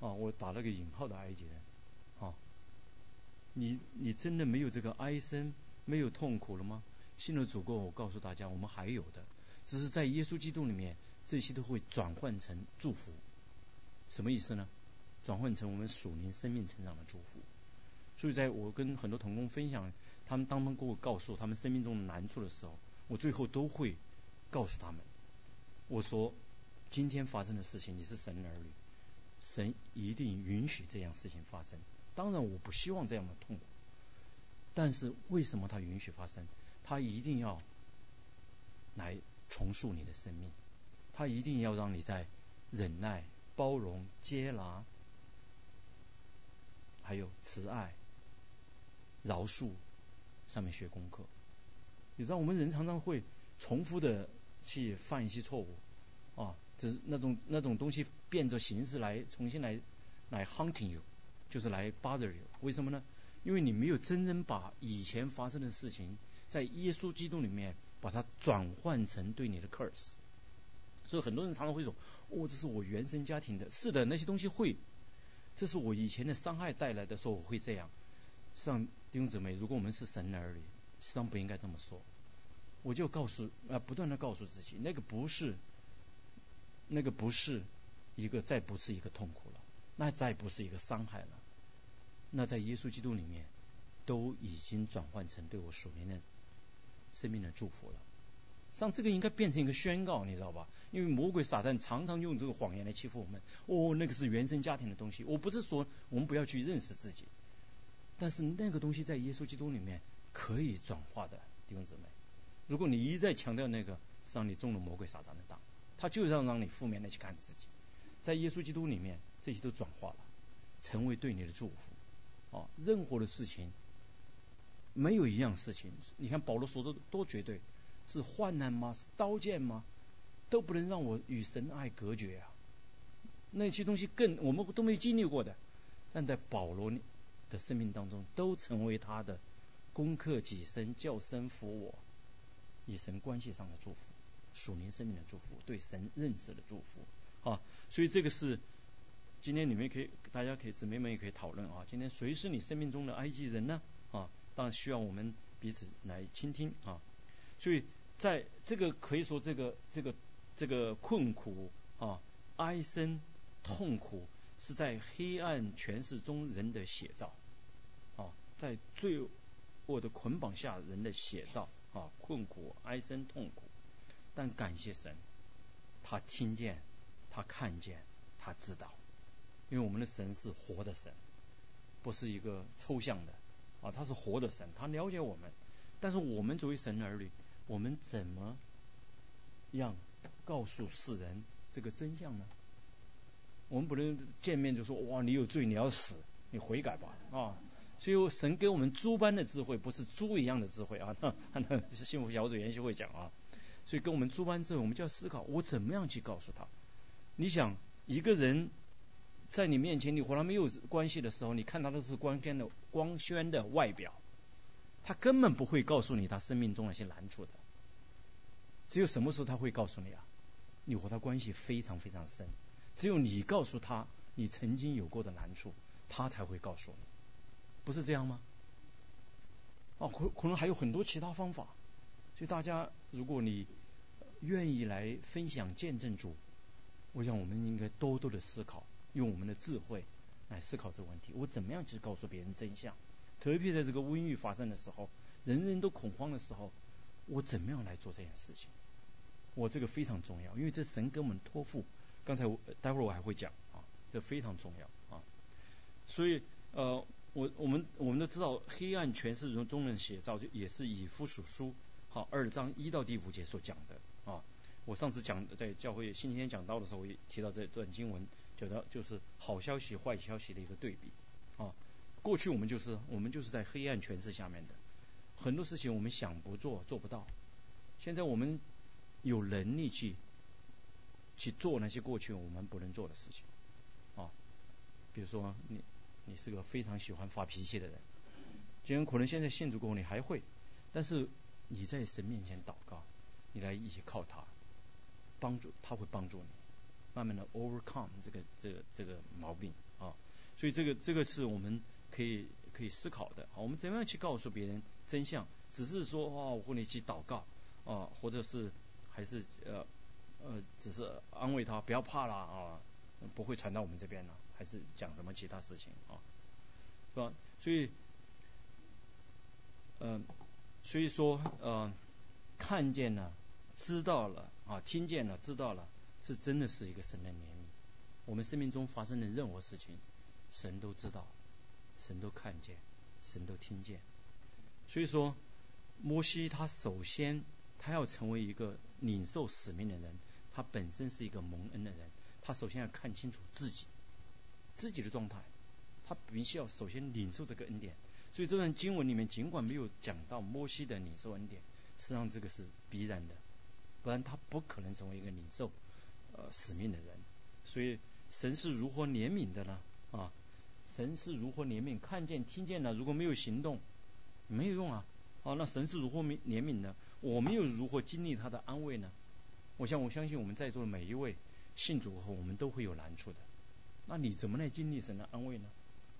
[SPEAKER 1] 啊，我打了个引号的埃及人，啊，你你真的没有这个哀声，没有痛苦了吗？信了主过，我告诉大家，我们还有的，只是在耶稣基督里面，这些都会转换成祝福。什么意思呢？转换成我们属灵生命成长的祝福。所以，在我跟很多同工分享，他们当他们给我告诉他们生命中的难处的时候，我最后都会告诉他们，我说，今天发生的事情，你是神的儿女。神一定允许这样事情发生。当然，我不希望这样的痛苦。但是，为什么他允许发生？他一定要来重塑你的生命。他一定要让你在忍耐、包容、接纳，还有慈爱、饶恕上面学功课。你知道，我们人常常会重复的去犯一些错误啊。就是那种那种东西变着形式来重新来来 hunting you，就是来 bother you。为什么呢？因为你没有真正把以前发生的事情在耶稣基督里面把它转换成对你的 curse。所以很多人常常会说：“哦，这是我原生家庭的。”是的，那些东西会，这是我以前的伤害带来的，说我会这样。实际上，弟兄姊妹，如果我们是神的儿女，实际上不应该这么说。我就告诉啊，不断的告诉自己，那个不是。那个不是一个，再不是一个痛苦了，那再不是一个伤害了，那在耶稣基督里面都已经转换成对我属灵的生命的祝福了。像这个应该变成一个宣告，你知道吧？因为魔鬼撒旦常常用这个谎言来欺负我们。哦，那个是原生家庭的东西。我不是说我们不要去认识自己，但是那个东西在耶稣基督里面可以转化的，弟兄姊妹。如果你一再强调那个，实际上你中了魔鬼撒旦的当。他就要让你负面的去看自己，在耶稣基督里面，这些都转化了，成为对你的祝福。啊，任何的事情，没有一样事情，你看保罗说的多绝对，是患难吗？是刀剑吗？都不能让我与神爱隔绝啊！那些东西更我们都没经历过的，但在保罗的生命当中，都成为他的攻克己身、叫身服我，与神关系上的祝福。属灵生命的祝福，对神认识的祝福啊！所以这个是今天你们可以，大家可以姊妹们也可以讨论啊。今天谁是你生命中的埃及人呢？啊，当然需要我们彼此来倾听啊。所以在这个可以说这个这个这个困苦啊、哀声、痛苦，是在黑暗权势中人的写照啊，在罪恶的捆绑下人的写照啊，困苦、哀声、痛苦。但感谢神，他听见，他看见，他知道，因为我们的神是活的神，不是一个抽象的啊，他是活的神，他了解我们。但是我们作为神的儿女，我们怎么样告诉世人这个真相呢？我们不能见面就说哇，你有罪，你要死，你悔改吧啊！所以神给我们猪般的智慧，不是猪一样的智慧啊。那 是幸福小组研习会讲啊。所以跟我们做完之后，我们就要思考，我怎么样去告诉他？你想，一个人在你面前，你和他没有关系的时候，你看他的是光鲜的光鲜的外表，他根本不会告诉你他生命中那些难处的。只有什么时候他会告诉你啊？你和他关系非常非常深，只有你告诉他你曾经有过的难处，他才会告诉你，不是这样吗？哦，可可能还有很多其他方法。所以大家，如果你愿意来分享见证主，我想我们应该多多的思考，用我们的智慧来思考这个问题。我怎么样去告诉别人真相？特别在这个瘟疫发生的时候，人人都恐慌的时候，我怎么样来做这件事情？我这个非常重要，因为这神给我们托付。刚才我待会儿我还会讲啊，这非常重要啊。所以呃，我我们我们都知道，黑暗全是中中人写照，就也是以夫属书。好，二章一到第五节所讲的啊，我上次讲在教会星期天讲到的时候，我也提到这段经文，讲到就是好消息、坏消息的一个对比啊。过去我们就是我们就是在黑暗权势下面的，很多事情我们想不做做不到。现在我们有能力去去做那些过去我们不能做的事情，啊，比如说你你是个非常喜欢发脾气的人，虽然可能现在信主过后你还会，但是你在神面前祷告，你来一起靠他，帮助他会帮助你，慢慢的 overcome 这个这个这个毛病。啊，所以这个这个是我们可以可以思考的，我们怎么样去告诉别人真相？只是说哦，我和你去祷告。啊，或者是还是呃呃，只是安慰他不要怕啦啊，不会传到我们这边了，还是讲什么其他事情啊，是吧？所以，嗯，所以说呃，看见了，知道了啊，听见了，知道了，是真的是一个神的怜悯。我们生命中发生的任何事情，神都知道，神都看见，神都听见。所以说，摩西他首先。他要成为一个领受使命的人，他本身是一个蒙恩的人，他首先要看清楚自己自己的状态，他必须要首先领受这个恩典。所以这段经文里面尽管没有讲到摩西的领受恩典，实际上这个是必然的，不然他不可能成为一个领受呃使命的人。所以神是如何怜悯的呢？啊，神是如何怜悯？看见听见了，如果没有行动，没有用啊。哦，那神是如何怜怜悯呢？我们又如何经历他的安慰呢？我想，我相信我们在座的每一位信主后，我们都会有难处的。那你怎么来经历神的安慰呢？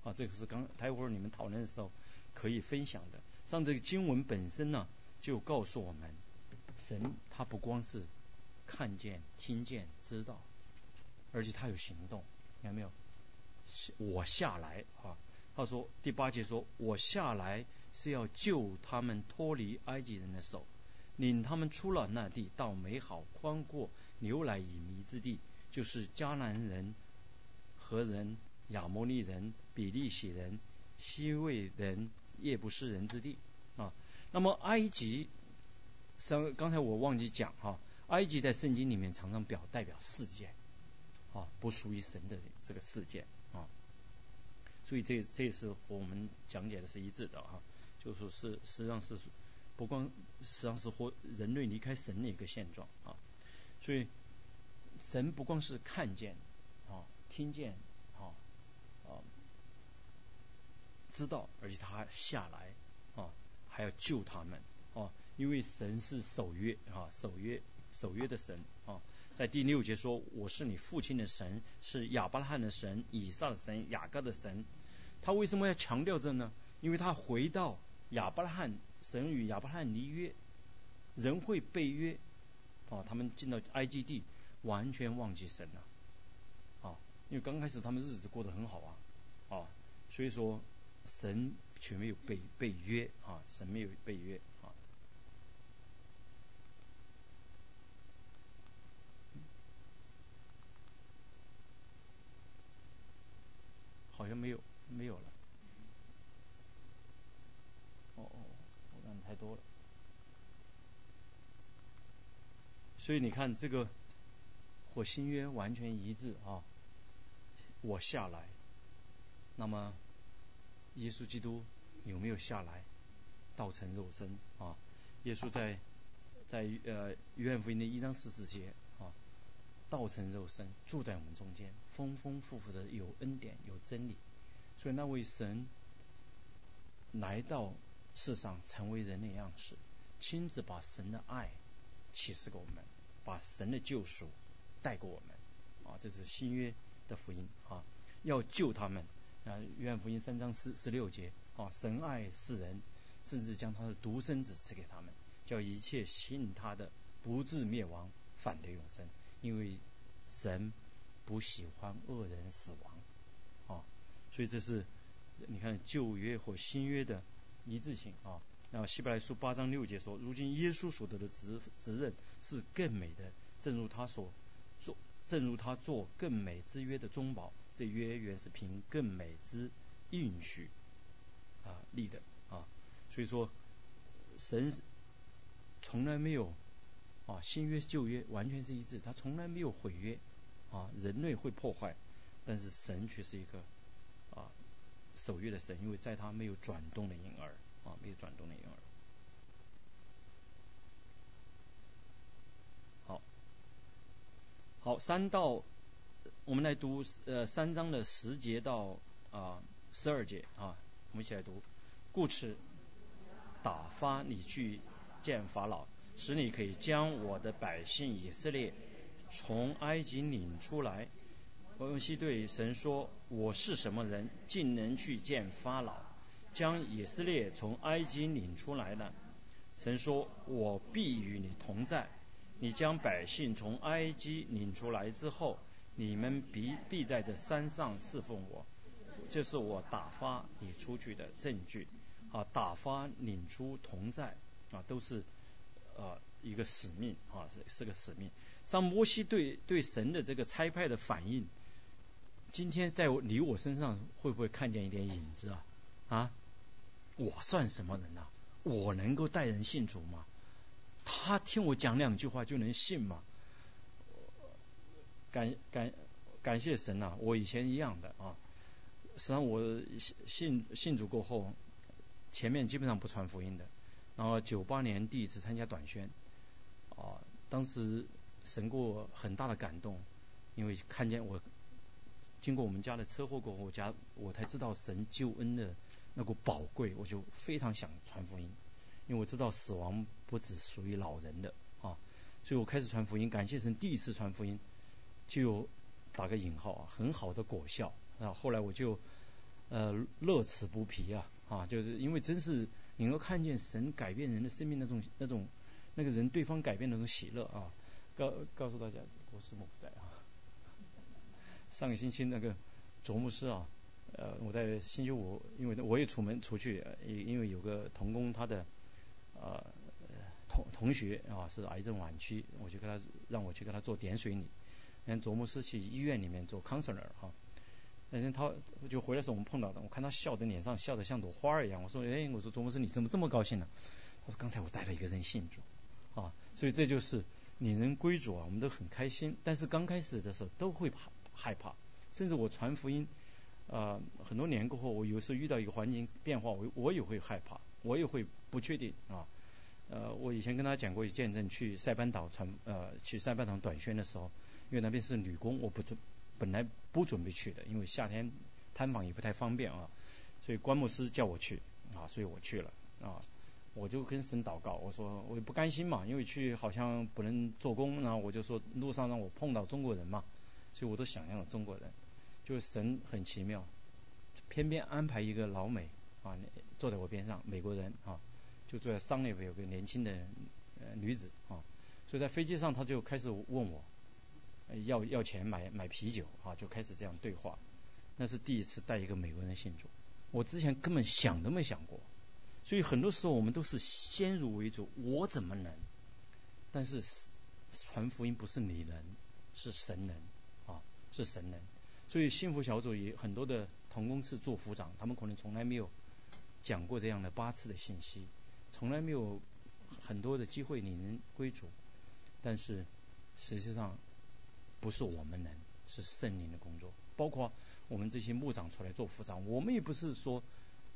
[SPEAKER 1] 啊，这个是刚待会儿你们讨论的时候可以分享的。像这个经文本身呢，就告诉我们，神他不光是看见、听见、知道，而且他有行动。看到没有？我下来啊。他说第八节说：“我下来是要救他们脱离埃及人的手，领他们出了那地，到美好宽阔、牛奶与蜜之地，就是迦南人、何人、亚摩利人、比利洗人、西魏人、叶不斯人之地啊。那么埃及，上刚才我忘记讲哈，埃及在圣经里面常常表代表事件啊，不属于神的这个事件啊。”所以这这是和我们讲解的是一致的哈，就说是实际上是不光实际上是和人类离开神的一个现状啊，所以神不光是看见啊、听见啊、啊知道，而且他下来啊，还要救他们啊，因为神是守约啊，守约守约的神。在第六节说：“我是你父亲的神，是亚伯拉罕的神，以撒的神，雅各的神。”他为什么要强调这呢？因为他回到亚伯拉罕，神与亚伯拉罕立约，人会被约，啊，他们进到埃及地，完全忘记神了，啊，因为刚开始他们日子过得很好啊，啊，所以说神却没有被被约啊，神没有被约。好像没有，没有了。哦哦，我看太多了。所以你看这个和新约完全一致啊。我下来，那么耶稣基督有没有下来？道成肉身啊？耶稣在在呃约翰福音的一章十四节。道成肉身，住在我们中间，丰丰富富的有恩典，有真理。所以那位神来到世上，成为人的样式，亲自把神的爱启示给我们，把神的救赎带给我们。啊，这是新约的福音啊，要救他们。啊，约翰福音三章十十六节啊，神爱世人，甚至将他的独生子赐给他们，叫一切信他的不至灭亡，反得永生。因为神不喜欢恶人死亡，啊，所以这是你看旧约和新约的一致性啊。然后希伯来书八章六节说，如今耶稣所得的职责任是更美的，正如他所做，正如他做更美之约的中保，这约原是凭更美之应许啊立的啊。所以说神从来没有。啊，新约旧约完全是一致，他从来没有毁约。啊，人类会破坏，但是神却是一个啊守约的神，因为在他没有转动的婴儿啊，没有转动的婴儿。好，好，三到我们来读呃三章的十节到啊十二节啊，我们一起来读。故此，打发你去见法老，使你可以将我的百姓以色列从埃及领出来。摩西对神说：“我是什么人，竟能去见法老，将以色列从埃及领出来呢？”神说：“我必与你同在。你将百姓从埃及领出来之后，你们必必在这山上侍奉我。这是我打发你出去的证据。啊，打发领出同在啊，都是呃一个使命啊，是是个使命。像摩西对对神的这个差派的反应。”今天在我你我身上会不会看见一点影子啊？啊，我算什么人呐？我能够带人信主吗？他听我讲两句话就能信吗？感感感谢神呐！我以前一样的啊。实际上我信信主过后，前面基本上不传福音的。然后九八年第一次参加短宣，啊，当时神给我很大的感动，因为看见我。经过我们家的车祸过后，我家我才知道神救恩的那个宝贵，我就非常想传福音，因为我知道死亡不只属于老人的啊，所以我开始传福音。感谢神，第一次传福音就打个引号啊，很好的果效啊。后来我就呃乐此不疲啊啊，就是因为真是能够看见神改变人的生命那种那种那个人对方改变那种喜乐啊。告告诉大家，我是不在啊。上个星期那个卓牧师啊，呃，我在星期五，因为我也出门出去，因为有个童工他的呃同同学啊是癌症晚期，我就跟他让我去给他做点水礼。让卓牧师去医院里面做 counselor 哈，那天他就回来的时候我们碰到的，我看他笑的脸上笑得像朵花儿一样，我说哎，我说卓博士你怎么这么高兴呢？他说刚才我带了一个人信主啊，所以这就是领人归主啊，我们都很开心，但是刚开始的时候都会怕。害怕，甚至我传福音，呃，很多年过后，我有时候遇到一个环境变化，我我也会害怕，我也会不确定啊。呃，我以前跟他讲过一见证，去塞班岛传，呃，去塞班岛短宣的时候，因为那边是女工，我不准，本来不准备去的，因为夏天探访也不太方便啊，所以关牧师叫我去啊，所以我去了啊，我就跟神祷告，我说我也不甘心嘛，因为去好像不能做工，然后我就说路上让我碰到中国人嘛。所以我都想象了中国人，就神很奇妙，偏偏安排一个老美啊坐在我边上，美国人啊，就坐在商内边有个年轻的呃女子啊，所以在飞机上他就开始问我要要钱买买啤酒啊，就开始这样对话。那是第一次带一个美国人信主，我之前根本想都没想过。所以很多时候我们都是先入为主，我怎么能？但是传福音不是你能，是神能啊。是神能，所以幸福小组也很多的同工是做副长，他们可能从来没有讲过这样的八次的信息，从来没有很多的机会领人归主，但是实际上不是我们能，是圣灵的工作。包括我们这些牧长出来做副长，我们也不是说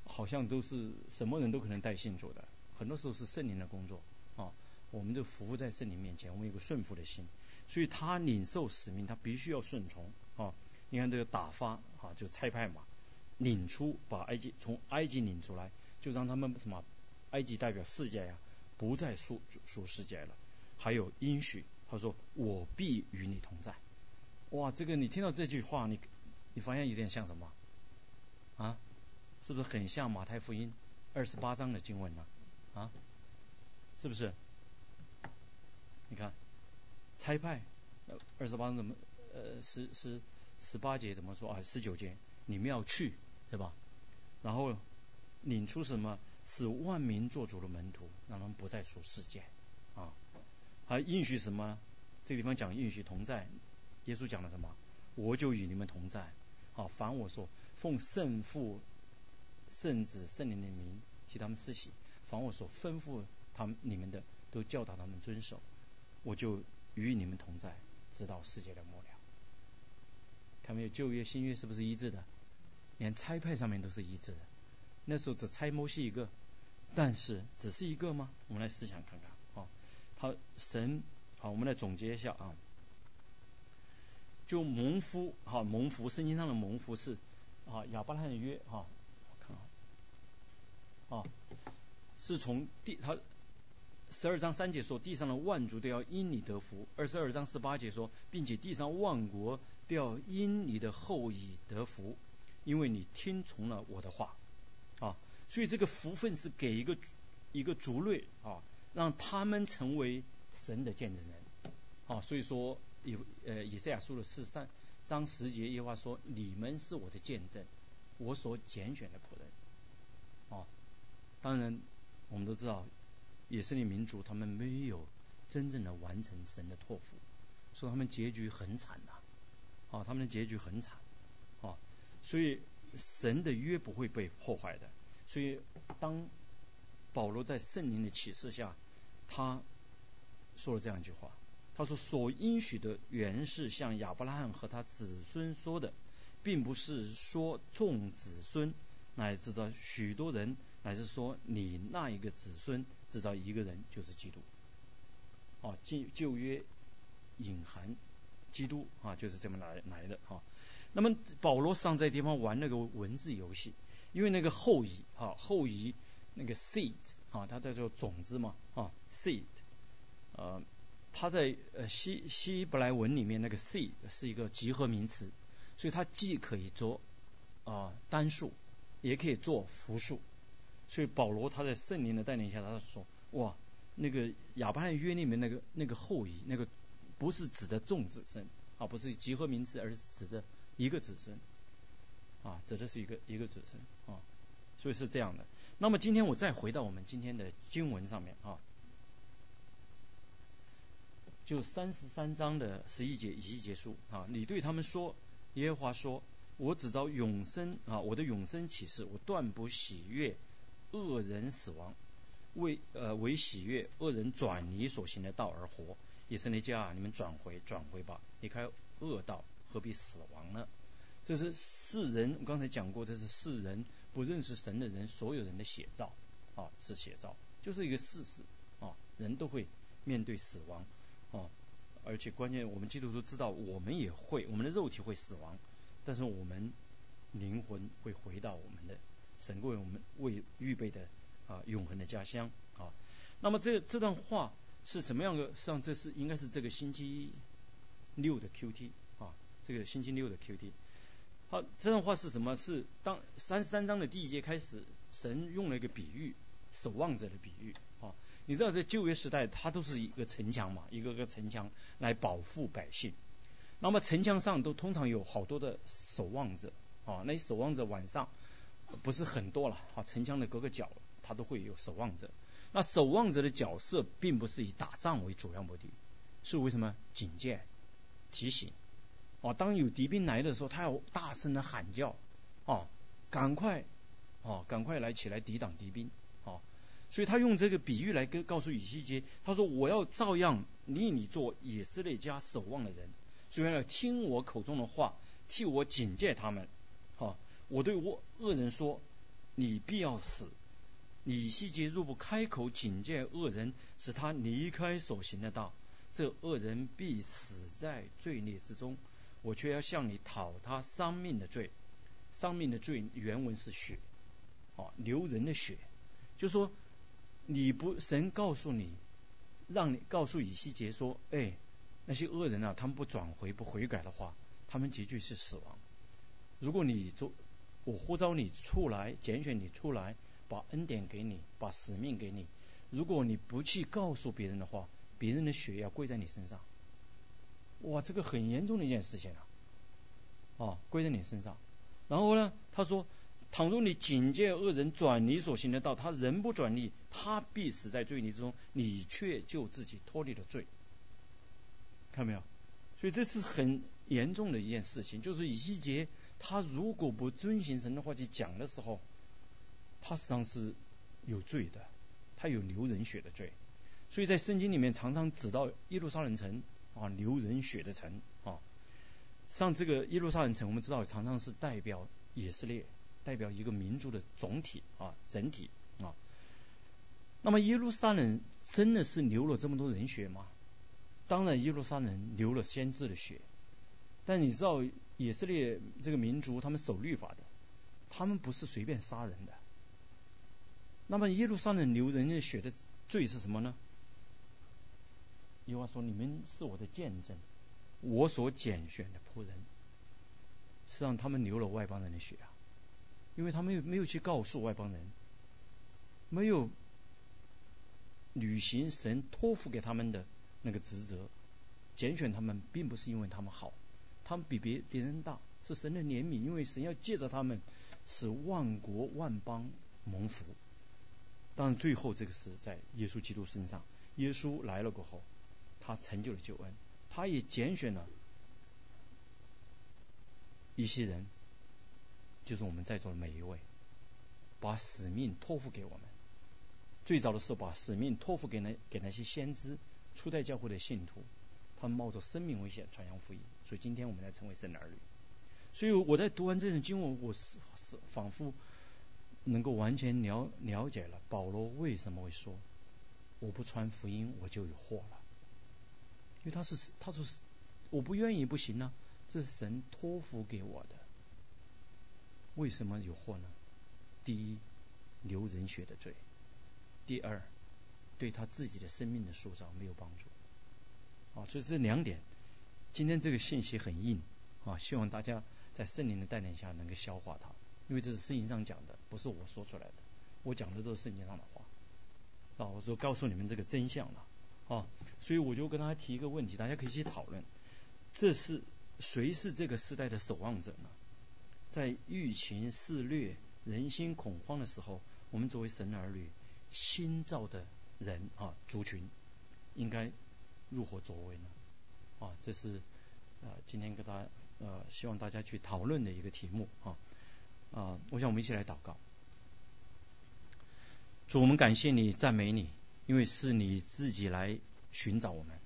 [SPEAKER 1] 好像都是什么人都可能带信主的，很多时候是圣灵的工作啊。我们就服务在圣灵面前，我们有个顺服的心。所以他领受使命，他必须要顺从啊！你看这个打发啊，就差派嘛，领出把埃及从埃及领出来，就让他们什么？埃及代表世界呀，不再属属世界了。还有应许，他说我必与你同在。哇，这个你听到这句话，你你发现有点像什么？啊，是不是很像马太福音二十八章的经文呢？啊，是不是？你看。差派，二十八章怎么？呃，十十十八节怎么说啊？十九节，你们要去，对吧？然后领出什么？使万民做主的门徒，让他们不再属世界啊。还应许什么？这个地方讲应许同在。耶稣讲了什么？我就与你们同在。好，凡我说奉圣父、圣子、圣灵的名替他们施洗，凡我所吩咐他们你们的，都教导他们遵守，我就。与你们同在，直到世界的末了。看没有旧约新约是不是一致的？连差派上面都是一致的。那时候只差摩西一个，但是只是一个吗？我们来思想看看。他神好，我们来总结一下啊。就蒙福哈，蒙福圣经上的蒙福是啊亚伯拉罕的约哈，我看啊，啊是从地他十二章三节说地上的万族都要因你得福，二十二章十八节说，并且地上万国都要因你的后裔得福，因为你听从了我的话。啊，所以这个福分是给一个一个族类啊，让他们成为神的见证人啊，所以说。以呃以赛亚书的四三章十节，一话说：“你们是我的见证，我所拣选的仆人。”啊，当然我们都知道，以色列民族他们没有真正的完成神的托付，所以他们结局很惨呐。啊，他们的结局很惨。啊，所以神的约不会被破坏的。所以当保罗在圣灵的启示下，他说了这样一句话。他说：“所应许的原是向亚伯拉罕和他子孙说的，并不是说众子孙乃至到许多人，乃是说你那一个子孙制造一个人就是基督。哦，旧旧约隐含基督啊，就是这么来来的哈。那么保罗上在地方玩那个文字游戏，因为那个后裔啊，后裔那个 seed 啊，它叫做种子嘛啊，seed 呃。”它在呃希希伯来文里面那个 seed 是一个集合名词，所以它既可以做啊单数，也可以做复数。所以保罗他在圣灵的带领下，他说：“哇，那个亚伯拉约里面那个那个后裔，那个不是指的众子孙啊，不是集合名词，而是指的一个子孙啊，指的是一个一个子孙啊。所以是这样的。那么今天我再回到我们今天的经文上面啊。”就三十三章的十一节已结束啊！你对他们说，耶和华说：“我只招永生啊！我的永生启示，我断不喜悦恶人死亡，为呃为喜悦恶人转离所行的道而活。以色列家啊，你们转回转回吧，离开恶道，何必死亡呢？”这是世人，我刚才讲过，这是世人不认识神的人所有人的写照啊，是写照，就是一个事实啊，人都会面对死亡。啊，而且关键，我们基督徒知道，我们也会，我们的肉体会死亡，但是我们灵魂会回到我们的神为我们为预备的啊永恒的家乡啊。那么这这段话是什么样的？实际上这是应该是这个星期六的 Q T 啊，这个星期六的 Q T。好，这段话是什么？是当三十三章的第一节开始，神用了一个比喻，守望者的比喻啊。你知道在旧约时代，它都是一个城墙嘛，一个个城墙来保护百姓。那么城墙上都通常有好多的守望者啊，那些守望者晚上不是很多了啊，城墙的各个角它都会有守望者。那守望者的角色并不是以打仗为主要目的，是为什么？警戒、提醒。哦，当有敌兵来的时候，他要大声的喊叫，哦，赶快，哦，赶快来起来抵挡敌兵。所以他用这个比喻来跟告诉以西结，他说我要照样立你做以色列家守望的人，所以要听我口中的话，替我警戒他们。好，我对恶恶人说，你必要死。以西结若不开口警戒恶人，使他离开所行的道，这恶人必死在罪孽之中。我却要向你讨他丧命的罪。丧命的罪原文是血，啊，流人的血，就说。你不神告诉你，让你告诉以西结说，哎，那些恶人啊，他们不转回不悔改的话，他们结局是死亡。如果你做，我呼召你出来，拣选你出来，把恩典给你，把使命给你。如果你不去告诉别人的话，别人的血要跪在你身上。哇，这个很严重的一件事情啊！哦，归在你身上。然后呢，他说。倘若你警戒恶人转离所行的道，他人不转离，他必死在罪孽之中，你却救自己脱离了罪。看到没有？所以这是很严重的一件事情。就是以西结他如果不遵行神的话去讲的时候，他实际上是有罪的，他有流人血的罪。所以在圣经里面常常指到耶路撒冷城啊，流人血的城啊。像这个耶路撒冷城，我们知道常常是代表。以色列，代表一个民族的总体啊，整体啊。那么耶路撒冷真的是流了这么多人血吗？当然，耶路撒冷流了先知的血。但你知道以色列这个民族他们守律法的，他们不是随便杀人的。那么耶路撒冷流人的血的罪是什么呢？耶和华说：“你们是我的见证，我所拣选的仆人。实际上，他们流了外邦人的血啊，因为他们没有去告诉外邦人，没有履行神托付给他们的那个职责。拣选他们，并不是因为他们好，他们比别别人大，是神的怜悯，因为神要借着他们使万国万邦蒙福。当然，最后这个是在耶稣基督身上，耶稣来了过后。”他成就了救恩，他也拣选了一些人，就是我们在座的每一位，把使命托付给我们。最早的时候，把使命托付给那给那些先知、初代教会的信徒，他们冒着生命危险传扬福音。所以今天我们才成为神的儿女。所以我在读完这段经文，我是是仿佛能够完全了了解了保罗为什么会说：“我不传福音，我就有祸了。”因为他是他说是我不愿意不行呢，这是神托付给我的。为什么有祸呢？第一，流人血的罪；第二，对他自己的生命的塑造没有帮助。啊，所以这两点，今天这个信息很硬啊，希望大家在圣灵的带领下能够消化它，因为这是圣经上讲的，不是我说出来的，我讲的都是圣经上的话。啊，我就告诉你们这个真相了。啊，所以我就跟大家提一个问题，大家可以去讨论：这是谁是这个时代的守望者呢？在疫情肆虐、人心恐慌的时候，我们作为神的儿女、新造的人啊族群，应该如何作为呢？啊，这是呃今天跟大家呃希望大家去讨论的一个题目啊啊，我想我们一起来祷告。主，我们感谢你，赞美你。因为是你自己来寻找我们，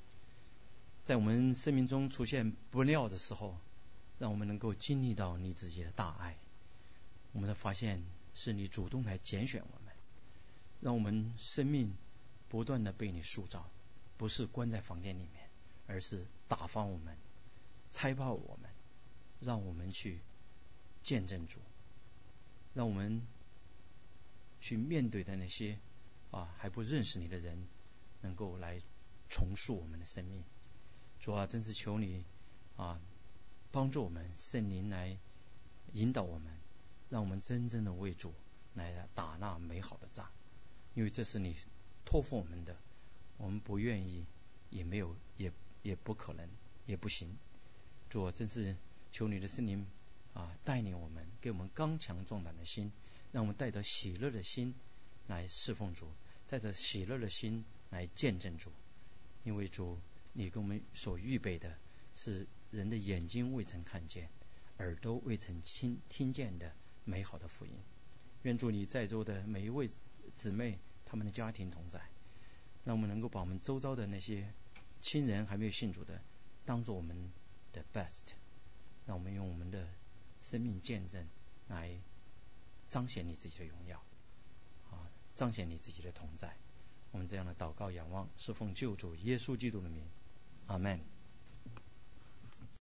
[SPEAKER 1] 在我们生命中出现不料的时候，让我们能够经历到你自己的大爱。我们的发现是你主动来拣选我们，让我们生命不断的被你塑造，不是关在房间里面，而是打发我们、拆爆我们，让我们去见证主，让我们去面对的那些。啊，还不认识你的人，能够来重塑我们的生命。主啊，真是求你啊，帮助我们圣灵来引导我们，让我们真正的为主来打那美好的仗。因为这是你托付我们的，我们不愿意，也没有，也也不可能，也不行。主啊，真是求你的圣灵啊，带领我们，给我们刚强壮胆的心，让我们带着喜乐的心来侍奉主。带着喜乐的心来见证主，因为主，你给我们所预备的是人的眼睛未曾看见，耳朵未曾听听见的美好的福音。愿主你在座的每一位姊妹，他们的家庭同在，让我们能够把我们周遭的那些亲人还没有信主的，当做我们的 best，让我们用我们的生命见证来彰显你自己的荣耀。彰显你自己的同在，我们这样的祷告、仰望，是奉救主耶稣基督的名，阿门。